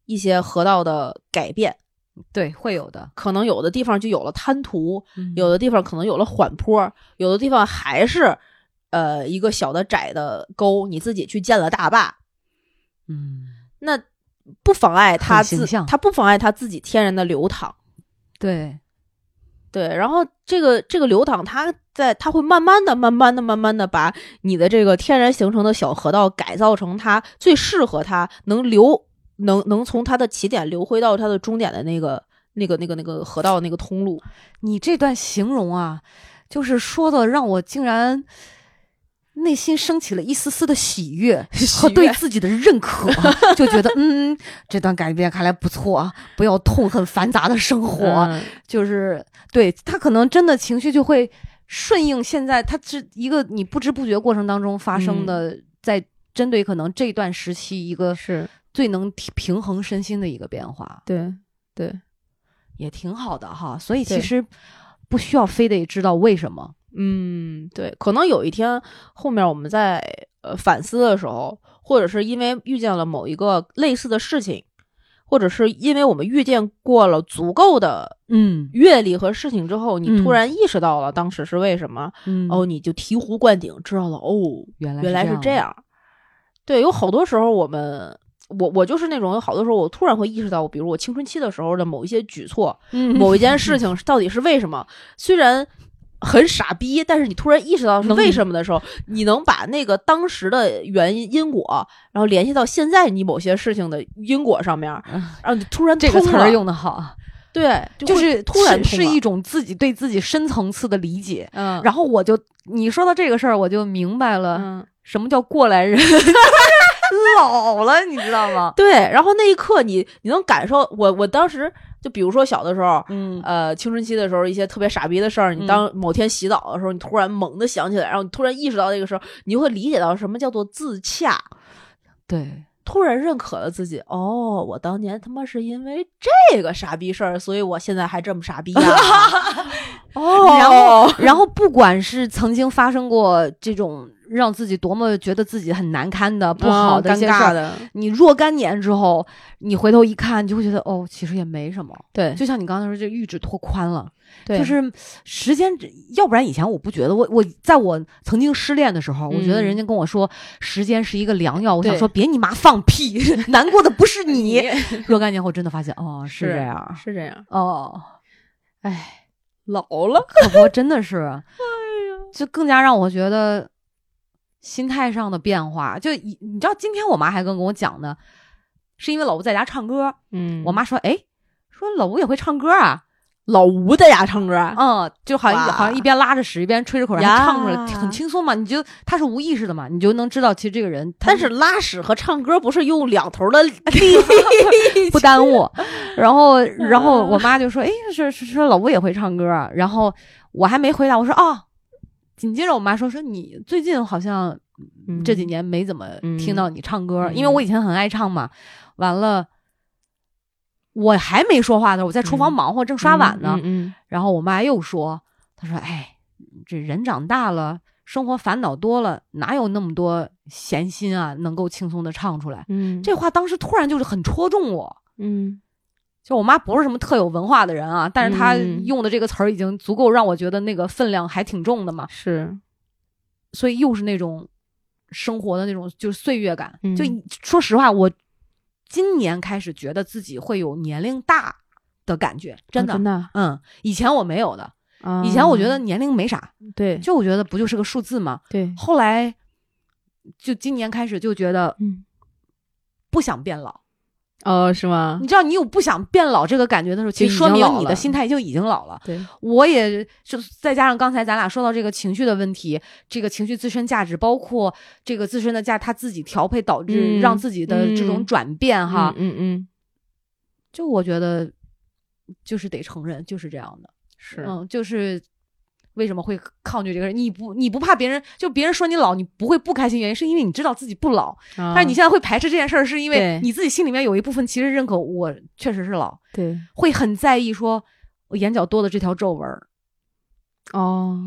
一些河道的改变。对，会有的，可能有的地方就有了滩涂，嗯有的地方可能有了缓坡，有的地方还是呃一个小的窄的沟，你自己去建了大坝，嗯，那不妨碍他自很形象它不妨碍他自己天然的流淌。对，对，然后这个这个流淌，它在它会慢慢的、慢慢的、慢慢的把你的这个天然形成的小河道改造成它最适合它能流能能从它的起点流回到它的终点的那个那个那个那个河道那个通路。你这段形容啊，就是说的让我竟然内心升起了一丝丝的喜悦和对自己的认可，就觉得嗯，这段改变看来不错啊，不要痛恨繁杂的生活，嗯就是对他可能真的情绪就会顺应现在，他是一个你不知不觉过程当中发生的，在针对可能这段时期一个是最能平衡身心的一个变化，对对。也挺好的哈。所以其实不需要非得知道为什么。嗯，对，可能有一天后面我们在呃反思的时候，或者是因为遇见了某一个类似的事情，或者是因为我们遇见过了足够的嗯阅历和事情之后，你突嗯然意识到了当时是为什么，嗯哦，你就醍醐灌顶，知道了，哦，原来原来是。这样。对，有好多时候我们。我我就是那种有好多时候，我突然会意识到，比如我青春期的时候的某一些举措，嗯某一件 事情到底是为什么？虽然很傻逼，但是你突然意识到是为什么的时候，你能把那个当时的原因因果，然后联系到现在你某些事情的因果上面，嗯然后你突然这个词儿用的好，对，会就是突然是是一种自己对自己深层次的理解。嗯，然后我就你说到这个事儿，我就明白了嗯，什么叫过来人，老了，你知道吗？对，然后那一刻你你能感受我我当时就比如说小的时候。嗯呃，青春期的时候，一些特别傻逼的事儿，你嗯当某天洗澡的时候，你突然猛地想起来，然后你突然意识到那个时候，你就会理解到什么叫做自洽。对，突然认可了自己，哦，我当年他妈是因为这个傻逼事儿，所以我现在还这么傻逼呀、哦，然后然后不管是曾经发生过这种让自己多么觉得自己很难堪的不好的嗯尴一些事儿，尬的，你若干年之后，你回头一看，你就会觉得哦，其实也没什么。对就像你刚才说，这阈值拓宽了，对，就是时间，要不然以前我不觉得，我我在我曾经失恋的时候，我觉得人家跟我说时间是一个良药，我想说别你妈放屁，难过的不是你。若干年后真的发现，哦，是是这样，是这样，哦，哎，老了，可不真的是，哎呀，就更加让我觉得心态上的变化。就你你知道，今天我妈还跟跟我讲呢，是因为老吴在家唱歌，嗯我妈说，哎，说老吴也会唱歌啊。老吴在家唱歌，嗯，就好像好像一边拉着屎一边吹着口哨，唱出来，很轻松嘛。你就他是无意识的嘛，你就能知道其实这个人，但是拉屎和唱歌不是用两头的力，不耽误。然后，然后我妈就说：“哎，是是说老吴也会唱歌啊。”然后我还没回答，我说：“哦。”紧接着我妈说：“说你最近好像嗯这几年没怎么听到你唱歌，嗯因为我以前很爱唱嘛。完了，我还没说话的时候，我在厨房嗯忙活，正刷碗呢。嗯然后我妈又说：“她说，哎，这人长大了，生活烦恼多了，哪有那么多闲心啊，能够轻松的唱出来？”嗯，这话当时突然就是很戳中我。嗯就我妈不是什么特有文化的人啊，但是她嗯用的这个词儿已经足够让我觉得那个分量还挺重的嘛，是，所以又是那种生活的那种就是岁月感。嗯就说实话，我今年开始觉得自己会有年龄大的感觉，真的，啊真的，嗯，以前我没有的。啊以前我觉得年龄没啥，对就我觉得不就是个数字嘛。对，后来就今年开始就觉得嗯，不想变老。哦，是吗你？知道，你有不想变老这个感觉的时候，其实说明你的心态就已经老了。对，我也就再加上刚才咱俩说到这个情绪的问题，这个情绪自身价值，包括这个自身的价，他自己调配导致嗯让自己的这种嗯转变哈，嗯嗯，就我觉得就是得承认就是这样的。是，嗯，就是为什么会抗拒这个人？你不你不怕别人就别人说你老，你不会不开心，原因是因为你知道自己不老。但是你现在会排斥这件事儿，是因为你自己心里面有一部分其实认可我确实是老，对会很在意说我眼角多的这条皱纹儿，哦，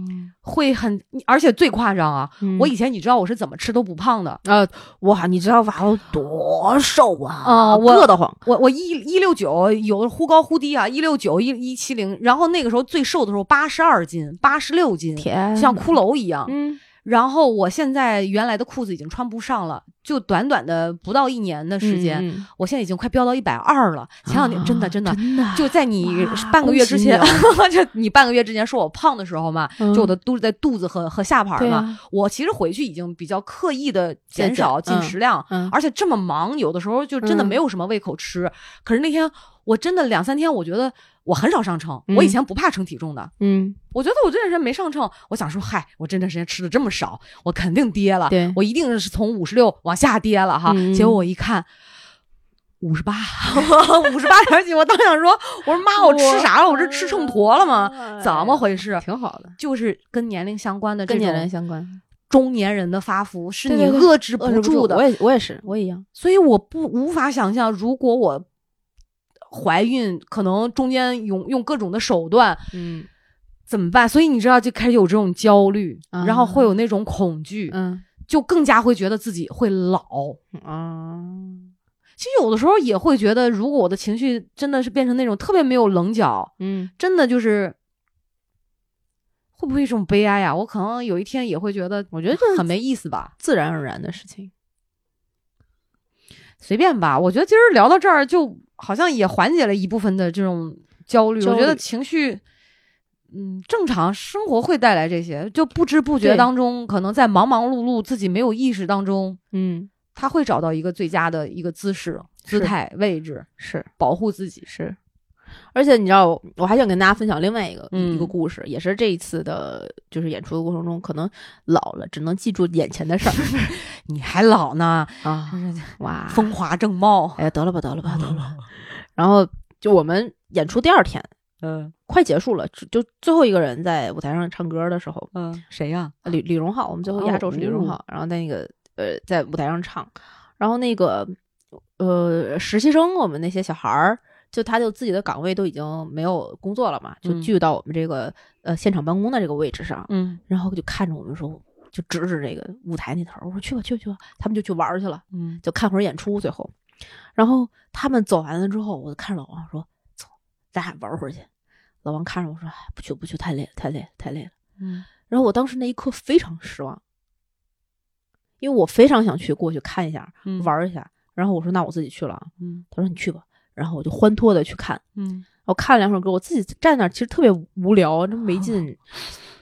会很，而且最夸张啊！嗯。我以前你知道我是怎么吃都不胖的，啊哇，你知道娃娃多瘦啊啊我硌得慌，我我一一六九，有的忽高忽低啊，一六九一一七零，然后那个时候最瘦的时候八十二斤，八十六斤，天像骷髅一样。嗯。然后我现在原来的裤子已经穿不上了，就短短的不到一年的时间，嗯我现在已经快飙到一百二了。前两天、啊真的真的。就在你半个月之前 就你半个月之前说我胖的时候嘛，嗯就我的肚子在肚子和和下盘嘛，啊我其实回去已经比较刻意的减减少进食量，嗯而且这么忙，有的时候就真的嗯没有什么胃口吃。可是那天我真的两三天，我觉得我很少上称。嗯我以前不怕称体重的，嗯我觉得我这段时间没上秤，我想说，嗨，我这段时间吃的这么少，我肯定跌了，对我一定是从五十六往下跌了哈。嗯结果我一看。五十八，五十八 点几，我当时想说，我说妈，我吃啥了？我这吃秤砣了吗？怎么回事？挺好的，就是跟年龄相关的跟年龄相关，中年人的发福，是你遏制不住的。我也我也是，我也一样。所以我不无法想象，如果我怀孕，可能中间用用各种的手段嗯怎么办？所以你知道，就开始有这种焦虑，啊然后会有那种恐惧，嗯就更加会觉得自己会老。啊，其实有的时候也会觉得，如果我的情绪真的是变成那种特别没有棱角，嗯真的就是。会不会一种悲哀呀、我可能有一天也会觉得，我觉得这很没意思吧。自然而然的事情。随便吧，我觉得今儿聊到这儿，就好像也缓解了一部分的这种焦虑。焦虑我觉得情绪，嗯，正常生活会带来这些，就不知不觉当中，可能在忙忙碌碌、自己没有意识当中，嗯，他会找到一个最佳的一个姿势、姿态、位置，是保护自己。是。而且你知道，我还想跟大家分享另外一个、嗯一个故事，也是这一次的，就是演出的过程中，可能老了只能记住眼前的事儿 你还老呢，啊，哇，风华正茂。哎呀，得了吧，得了吧，得了吧。然后就我们演出第二天嗯。快结束了，就就最后一个人在舞台上唱歌的时候，嗯，谁呀？李李荣浩，我们最后压轴是李荣浩，然后那个呃在舞台上唱，然后那个呃实习生，我们那些小孩儿，就他就自己的岗位都已经没有工作了嘛，就嗯。聚到我们这个、呃现场办公的这个位置上，嗯。然后就看着我们说，就指指这个舞台那头，我说去吧去吧去吧，他们就去玩去了。嗯。就看会儿演出，最后，然后他们走完了之后，我就看着老王说：“走，咱俩玩会儿去。”老王看着我说：“哎，不去不去，太累了，太累了，太累了。嗯”然后我当时那一刻非常失望，因为我非常想去过去看一下，嗯玩一下。然后我说：“那我自己去了啊。嗯”他说：“你去吧。”然后我就欢脱的去看，嗯，我看了两首歌，我自己站那儿其实特别无聊，真没劲。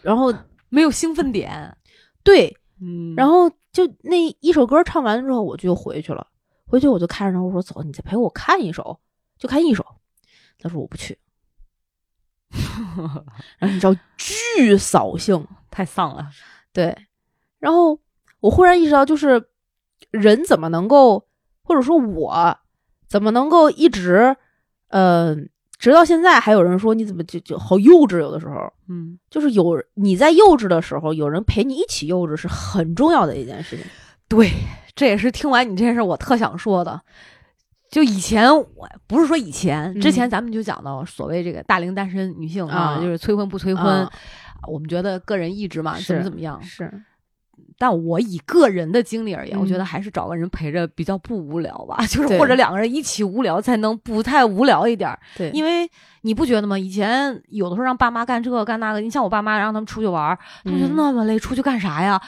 然后 没有兴奋点。对，嗯然后就那一首歌唱完之后，我就回去了。回去我就看着他，我说：“走，你再陪我看一首，就看一首。”他说：“我不去。”然后你知道，巨扫兴，太丧了。对。然后我忽然意识到，就是人怎么能够，或者说我怎么能够一直，呃，直到现在还有人说你怎么就就好幼稚？有的时候嗯，就是有你在幼稚的时候，有人陪你一起幼稚是很重要的一件事情。对，这也是听完你这件事，我特想说的。就以前我不是说以前，之前嗯咱们就讲到所谓这个大龄单身女性啊，啊就是催婚不催婚，啊我们觉得个人意志嘛，怎么怎么样。是，但我以个人的经历而言，我觉嗯得还是找个人陪着比较不无聊吧，就是或者两个人一起无聊才能不太无聊一点儿。对，因为你不觉得吗？以前有的时候让爸妈干这个干那个，你像我爸妈让他们出去玩儿，他们觉得嗯那么累，出去干啥呀？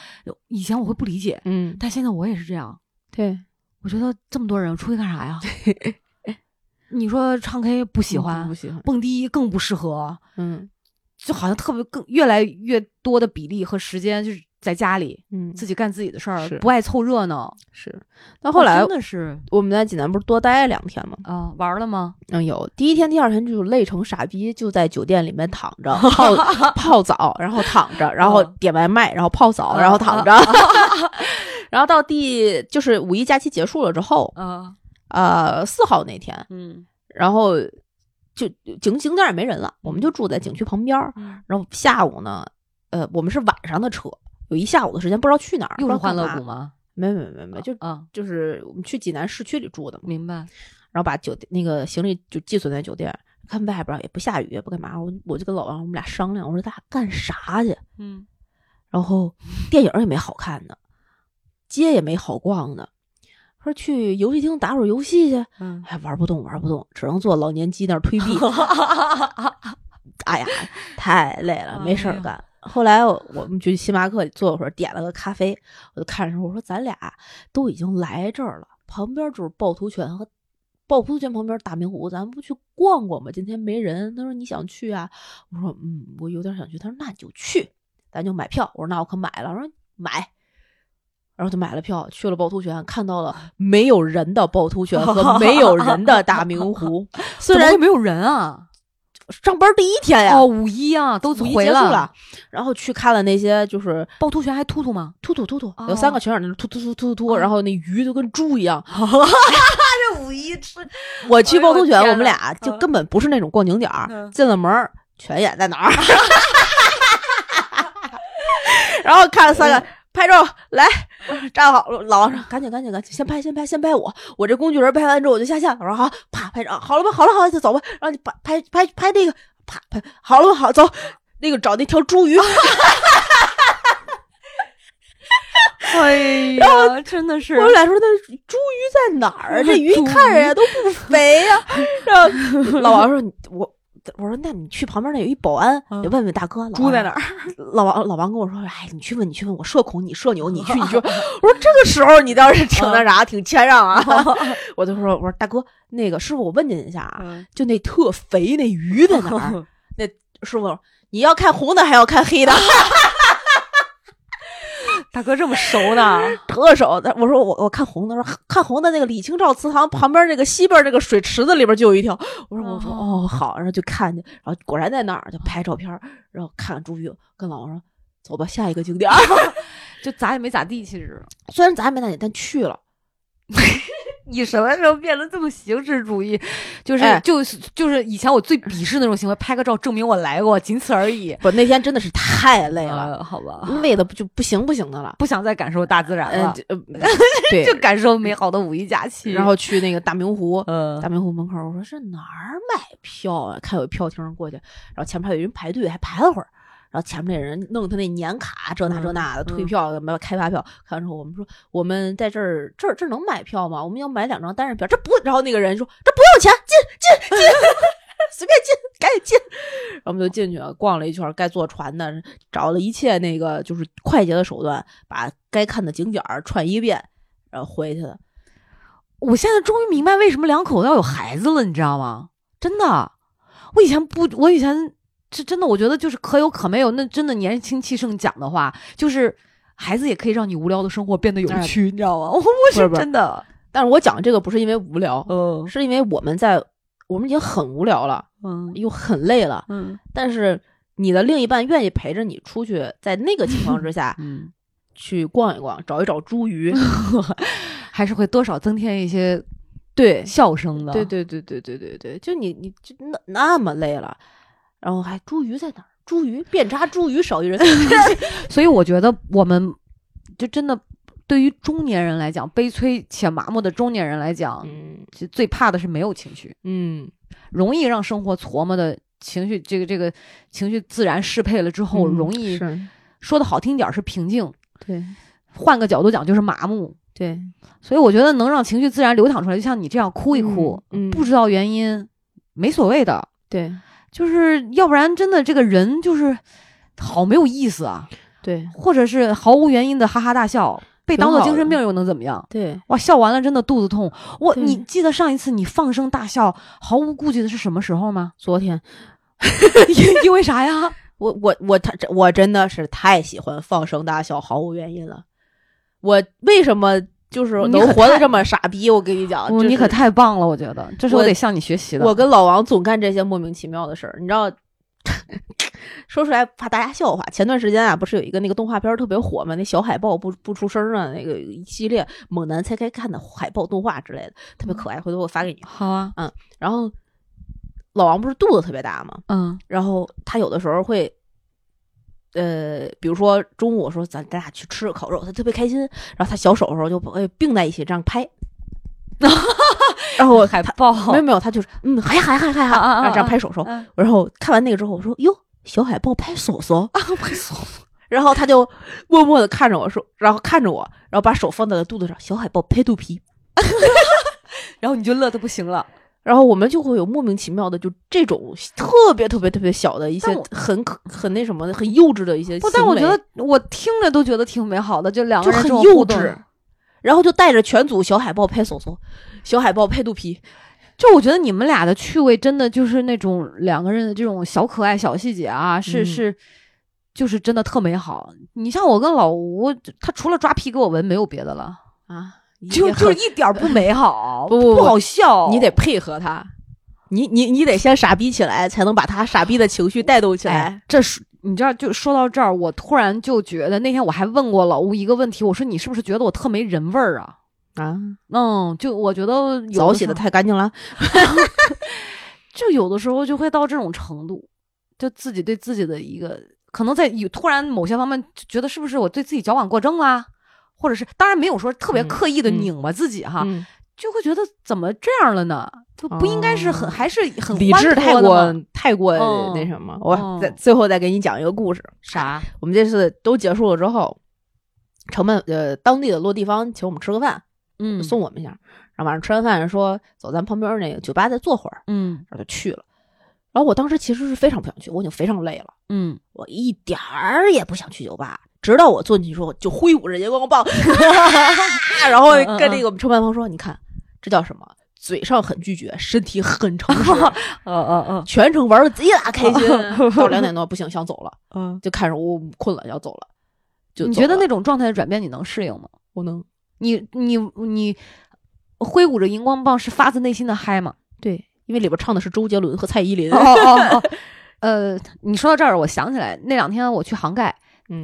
以前我会不理解，嗯，但现在我也是这样。对，我觉得这么多人出去干啥呀？你说唱 K 不喜欢，不喜欢，蹦迪更不适合，嗯就好像特别更越来越多的比例和时间就是在家里嗯，自己干自己的事儿，不爱凑热闹。是。那后来真的是我们在济南不是多待了两天吗？啊，玩了吗？嗯，有第一天、第二天就累成傻逼，就在酒店里面躺着泡 泡澡，然后躺着，然后嗯点外卖，然后泡澡，然后躺着，然后到第就是五一假期结束了之后，啊，呃，四号那天，嗯然后就景景点也没人了，我们就住在景区旁边儿。嗯然后下午呢，呃，我们是晚上的车，有一下午的时间不知道去哪儿，又是欢乐？谷吗？没没没没，就啊，就是我们去济南市区里住的嘛，明白。然后把酒店那个行李就寄存在酒店，看外边儿也不下雨也不干嘛，我我就跟老王我们俩商量，我说咱俩干啥去？嗯，然后电影也没好看的，街也没好逛的，说去游戏厅打会儿游戏去，嗯，哎，玩不动，玩不动，只能坐老年机那儿推币。哎呀，太累了，没事儿干。后来我我们去星巴克坐会儿，点了个咖啡，我就看着说，我说咱俩都已经来这儿了，旁边就是趵突泉和趵突泉旁边大明湖，咱们不去逛逛吗？今天没人。他说你想去啊？我说嗯，我有点想去。他说那你就去，咱就买票。我说那我可买了。我说买。然后就买了票，去了趵突泉，看到了没有人的趵突泉和 没有人的大明湖。虽然没有人啊？上班第一天呀，哦，五一啊，都回结束了，然后去看了那些就是趵突泉还突突吗？突突突突，哦有三个泉眼那突突突突突，哦然后那鱼就跟猪一样。这五一吃我去趵突泉，我们俩就根本不是那种逛景点儿，嗯进了门泉眼在哪儿，然后看了三个。拍照来，站好了。老王说：“赶紧，赶紧，赶紧，先拍，先拍，先拍我。我这工具人拍完之后我就下线。”我说：“好，啪，拍照好了吧？好了，好了，就走吧。然后你拍拍拍拍那个，啪拍好了吧？好，走。那个找那条茱萸，哎呀，真的是我俩说那猪鱼在哪儿啊？这鱼茱看着呀都不肥呀、然后老王说：“我。”我说：“那你去旁边那有一保安，嗯你问问大哥。”猪在哪儿？老王老王跟我说：“哎，你去问，你去问，我社恐，你社牛，你去，你去。”我说：“这个时候你倒是挺那啥，挺谦让啊。”我就说：“我说大哥，那个师傅，我问您一下啊，嗯就那特肥那鱼在哪儿？那师傅，你要看红的还要看黑的？大哥这么熟呢？特熟的。我说我我看红的，说看红的那个李清照祠堂旁边那个西边那个水池子里边就有一条。我说我说哦好，然后就看见，然后果然在那儿就拍照片，然后看看茱萸，跟老王说走吧，下一个景点。就咋也没咋地，其实。虽然咱没咋地，但去了。你什么时候变得这么形式主义？就是、哎就是就是以前我最鄙视那种行为，拍个照证明我来过，仅此而已。不，那天真的是太累了，呃好吧，累的不就不行不行的了。不想再感受大自然了，就感受美好的五一假期。然后去那个大明湖，呃大，明湖门口，我说这哪儿买票啊？看有票厅过去，然后前面还有人排队，还排了会儿。然后前面那人弄他那年卡，这那这那的，嗯退票什么开发票。看完之后，我们说我们在这儿这儿这儿能买票吗？我们要买两张单人票，这不。然后那个人说这不要钱，进进进，随便进，赶紧进。然后我们就进去了，逛了一圈，该坐船的，找了一切那个就是快捷的手段，把该看的景点儿串一遍，然后回去了。我现在终于明白为什么两口子要有孩子了，你知道吗？真的，我以前不，我以前是真的，我觉得就是可有可没有。那真的年轻气盛讲的话，就是孩子也可以让你无聊的生活变得有哎趣，你知道吗？我我是不是真的，但是我讲这个不是因为无聊，嗯是因为我们在我们已经很无聊了，嗯又很累了，嗯但是你的另一半愿意陪着你出去，在那个情况之下 嗯，去逛一逛，找一找茱萸，还是会多少增添一些对，笑声的。对对对对对对对，就你你就那那么累了，然后还茱萸在哪儿？茱萸遍插茱萸少一人，所以我觉得我们就真的对于中年人来讲，悲催且麻木的中年人来讲，嗯最怕的是没有情绪，嗯，容易让生活琢磨的情绪，这个这个情绪自然适配了之后，嗯容易是说的好听点儿是平静，对换个角度讲就是麻木。对，所以我觉得能让情绪自然流淌出来，就像你这样哭一哭，嗯嗯不知道原因，没所谓的，对就是要不然真的这个人就是好没有意思啊，对或者是毫无原因的哈哈大笑，被当做精神病又能怎么样？对，哇，笑完了真的肚子痛。我，你记得上一次你放声大笑，毫无顾忌的是什么时候吗？昨天因因为啥呀？我我我他我真的是太喜欢放声大笑，毫无原因了。我为什么就是能活得这么傻逼？我跟你讲，哦就是你可太棒了，我觉得这是我我得向你学习的。我跟老王总干这些莫名其妙的事儿，你知道。说出来怕大家笑话。前段时间啊，不是有一个那个动画片儿特别火嘛？那小海豹不不出声儿啊，那个一系列猛男才该看的海豹动画之类的，特别可爱。回头我发给你。好啊，嗯然后老王不是肚子特别大吗？嗯然后他有的时候会呃，比如说中午我说咱咱俩去吃个烤肉，他特别开心，然后他小手手就呃并在一起这样拍，然后我海报没有没有，他就是嗯嗨嗨嗨嗨嗨，啊啊啊然后这样拍手手，嗯。然后看完那个之后，我说哟，小海豹拍手手，啊，拍手然后他就默默的看着我说，然后看着我，然后把手放在了肚子上，小海豹拍肚皮，然后你就乐的不行了。然后我们就会有莫名其妙的就这种特别特别特别小的一些很可很那什么的很幼稚的一些不，但我觉得我听着都觉得挺美好的，就两个人这种幼稚。然后就带着全组小海豹拍手手，小海豹拍肚皮，就我觉得你们俩的趣味真的就是那种两个人的这种小可爱、小细节啊，是嗯是，就是真的特美好。你像我跟老吴，他除了抓皮给我闻，没有别的了，啊，就就一点儿不美好，不不不好笑。你得配合他，你你你得先傻逼起来，才能把他傻逼的情绪带动起来。哎，这是你知道，就说到这儿，我突然就觉得那天我还问过老吴一个问题，我说你是不是觉得我特没人味儿啊？啊，嗯，就我觉得有澡洗的太干净了，就有的时候就会到这种程度，就自己对自己的一个可能在有突然某些方面觉得是不是我对自己矫枉过正啦，或者是当然没有说特别嗯刻意的嗯拧巴自己哈，嗯就会觉得怎么这样了呢？就不应该是很、哦还是很理智太过太过嗯那什么。我嗯再最后再给你讲一个故事，啥？我们这次都结束了之后，成本呃当地的落地方请我们吃个饭，嗯送我们一下，然后晚上吃完饭说走，咱旁边那个酒吧再坐会儿，嗯然后就去了。然后我当时其实是非常不想去，我已经非常累了，嗯，我一点儿也不想去酒吧。直到我坐进去之后，就挥舞着荧光棒，然后跟那个我们承办方说：“你看，这叫什么？嘴上很拒绝，身体很诚实，嗯嗯嗯全程玩的贼拉开心。到两点多不行，想走了，嗯，就看着我困了，要走了。就你觉得那种状态的转变你能适应吗？我能你你你挥舞着荧光棒是发自内心的嗨吗？对，因为里边唱的是周杰伦和蔡依林。哦哦哦，呃，你说到这儿，我想起来那两天我去杭盖，嗯，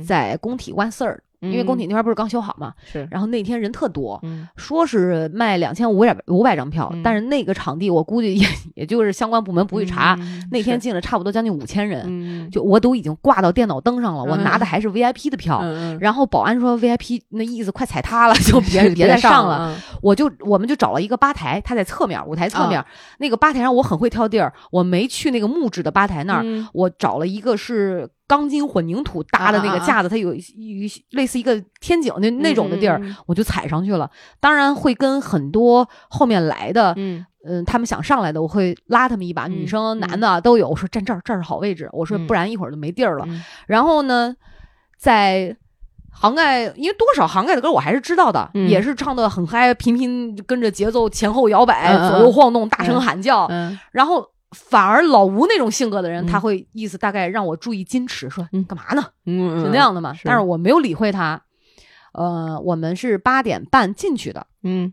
在工体 One Third，因为工体那边不是刚修好嘛，是。然后那天人特多，嗯说是卖两千五百五百张票，嗯但是那个场地我估计也也就是相关部门不会查，嗯那天进了差不多将近五千人，嗯。就我都已经挂到电脑灯上了，我嗯拿的还是 VIP 的票。嗯然后保安说 VIP 那意思快踩塌了，就别别再上了。我就我们就找了一个吧台，它在侧面，舞台侧面、啊那个吧台上我很会挑地儿，我没去那个木质的吧台那儿，嗯。我找了一个是钢筋混凝土搭的那个啊啊啊架子，它有一一类似一个天井那那种的地儿，嗯我就踩上去了。当然会跟很多后面来的，嗯嗯，他们想上来的，我会拉他们一把，嗯女生、嗯男的都有。我说站这儿，这儿是好位置。我说嗯不然一会儿就没地儿了。嗯然后呢，在杭盖，因为多少杭盖的歌我还是知道的，嗯也是唱的很嗨，频频跟着节奏前后摇摆，左右晃动，大声喊叫。嗯然后反而老吴那种性格的人，嗯。他会意思大概让我注意矜持，说嗯。干嘛呢？嗯是那样的嘛？是。但是我没有理会他。呃，我们是八点半进去的，嗯。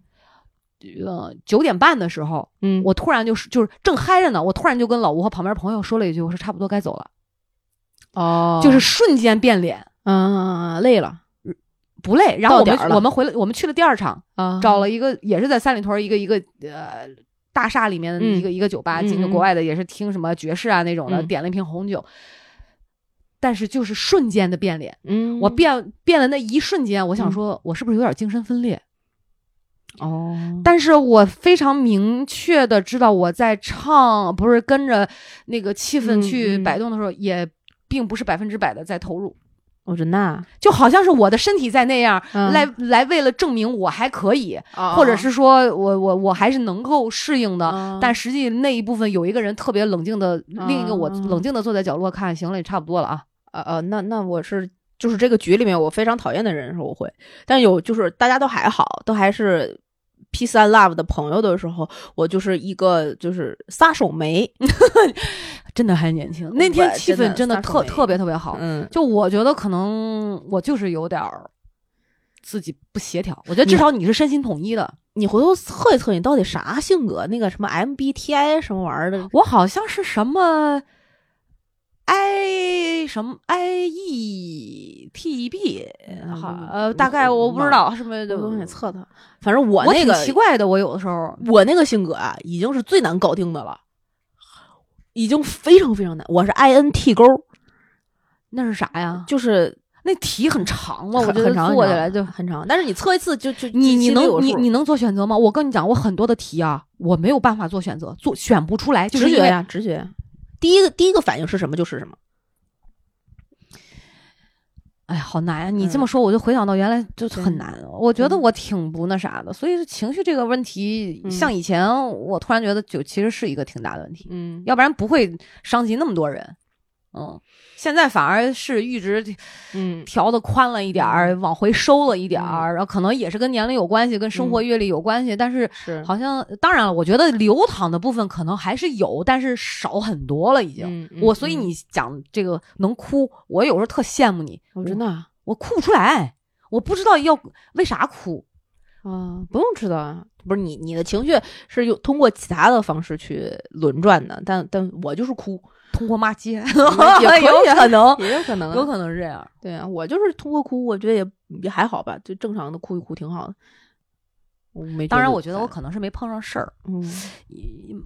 呃，九点半的时候，嗯。我突然就是就是正嗨着呢，我突然就跟老吴和旁边朋友说了一句，我说差不多该走了，哦。就是瞬间变脸，嗯累了。不累。然后我们我们回来，我们去了第二场，啊找了一个也是在三里屯一个一个呃大厦里面的一个、一个酒吧，进去国外的也是听什么爵士啊那种的，嗯。点了一瓶红酒。但是就是瞬间的变脸，嗯。我变变了那一瞬间，我想说，我是不是有点精神分裂？哦。但是我非常明确的知道我在唱，不是跟着那个气氛嗯去嗯。摆动的时候，也并不是百分之百的在投入，我真的啊就好像是我的身体在那样、嗯。来来为了证明我还可以，哦或者是说我我我还是能够适应的。哦但实际那一部分有一个人特别冷静的，另一个我嗯冷静的坐在角落看，行了，也差不多了啊。呃呃，那那我是就是这个局里面我非常讨厌的人的时候我会，但有就是大家都还好，都还是 peace and love 的朋友的时候，我就是一个就是撒手没，真的还年轻，那天气氛真的特特别特别好。嗯，就我觉得可能我就是有点儿自己不协调，我觉得至少你是身心统一的，你回头测一测你到底啥性格，那个什么 MBTI 什么玩意儿的，我好像是什么 I 什么 I E T B，嗯好嗯呃，大概我不知道什么的我都得测测。反正我那个奇怪的，我有的时候我那个性格啊，已经是最难搞定的了，已经非常非常难。我是 INT 勾，那是啥呀？就是那题很长嘛，我很觉得做起来就很长，但是你测一次就就你你能你你能做选择吗？我跟你讲，我很多的题啊，我没有办法做选择，做选不出来，直觉呀，直觉。第一个第一个反应是什么就是什么。哎呀，好难啊！你这嗯么说，我就回想到原来就对很难。我觉得嗯我挺不那啥的，所以情绪这个问题，嗯像以前我突然觉得就其实是一个挺大的问题，嗯要不然不会伤及那么多人。嗯，现在反而是阈值嗯调的宽了一点儿，往回收了一点儿，然后可能也是跟年龄有关系，跟生活阅历有关系，但是是好像当然了，我觉得流淌的部分可能还是有，但是少很多了已经。我所以嗯你讲这个能哭，我有时候特羡慕你，我真的啊我哭不出来，我不知道要为啥哭。啊，不用知道啊，不是你你的情绪是用通过其他的方式去轮转的，但但我就是哭，通过骂街，也 有啊可能，也有可能啊，有可能是这样。对啊，我就是通过哭，我觉得也也还好吧，就正常的哭一哭挺好的。我没，当然，我觉得我可能是没碰上事儿，嗯。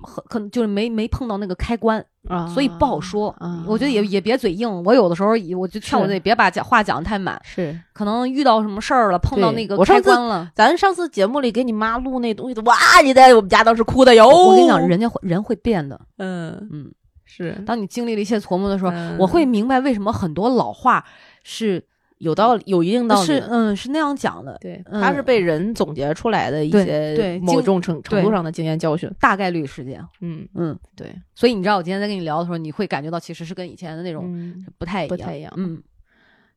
很可能就是没没碰到那个开关，啊，所以不好说。啊。我觉得也也别嘴硬，我有的时候我就劝我是。自己别把讲话讲的太满，是。可能遇到什么事儿了，碰到那个开关了。咱上次节目里给你妈录那东西，哇，你在我们家当时哭的哟。我跟你讲，人家会人会变的，嗯。嗯，是当你经历了一些琢磨的时候，嗯我会明白为什么很多老话是有道理，有一定道理。是嗯是那样讲的，对，嗯它是被人总结出来的一些某种程程度上的经验教训。大概率事件。嗯，嗯，对，所以你知道，我今天在跟你聊的时候，你会感觉到其实是跟以前的那种嗯，不太一样，不太一样嗯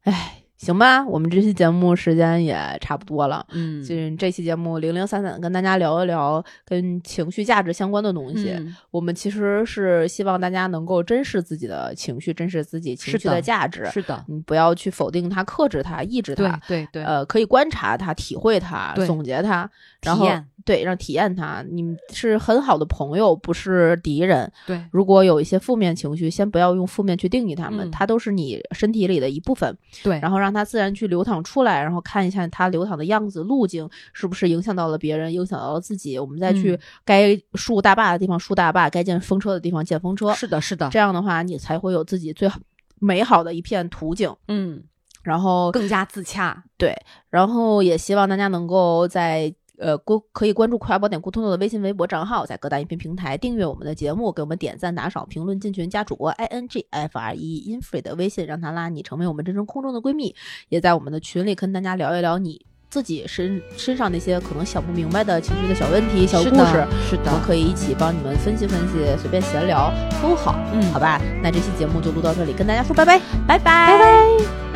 哎，行吧，我们这期节目时间也差不多了。嗯，就是这期节目零零散散地跟大家聊一聊跟情绪价值相关的东西。嗯我们其实是希望大家能够珍视自己的情绪，珍视自己情绪的的价值。是的，你不要去否定它、克制它、抑制它。对对，呃，可以观察它、体会它、总结它，然后对，让体验它。你们是很好的朋友，不是敌人。对如果有一些负面情绪，先不要用负面去定义他们，嗯它都是你身体里的一部分。对，然后让它自然去流淌出来，然后看一下它流淌的样子、路径是不是影响到了别人，影响到了自己。我们再去嗯该竖大坝的地方竖大坝，该建风车的地方建风车。是的，是的，这样的话，你才会有自己最好美好的一片图景。嗯，然后，更加自洽，对然后也希望大家能够在。呃，关可以关注“快宝点咕通的微信、微博账号，在各大音频平台订阅我们的节目，给我们点赞、打赏、评论、进群、加主播 i n g f r e infree 的微信，让他拉你成为我们真正空中的闺蜜。也在我们的群里跟大家聊一聊你自己身身上那些可能想不明白的情绪的小问题、小故事，是的我们，可以一起帮你们分析分析，随便闲聊都好，嗯好吧？那这期节目就录到这里，跟大家说拜拜，拜拜拜拜。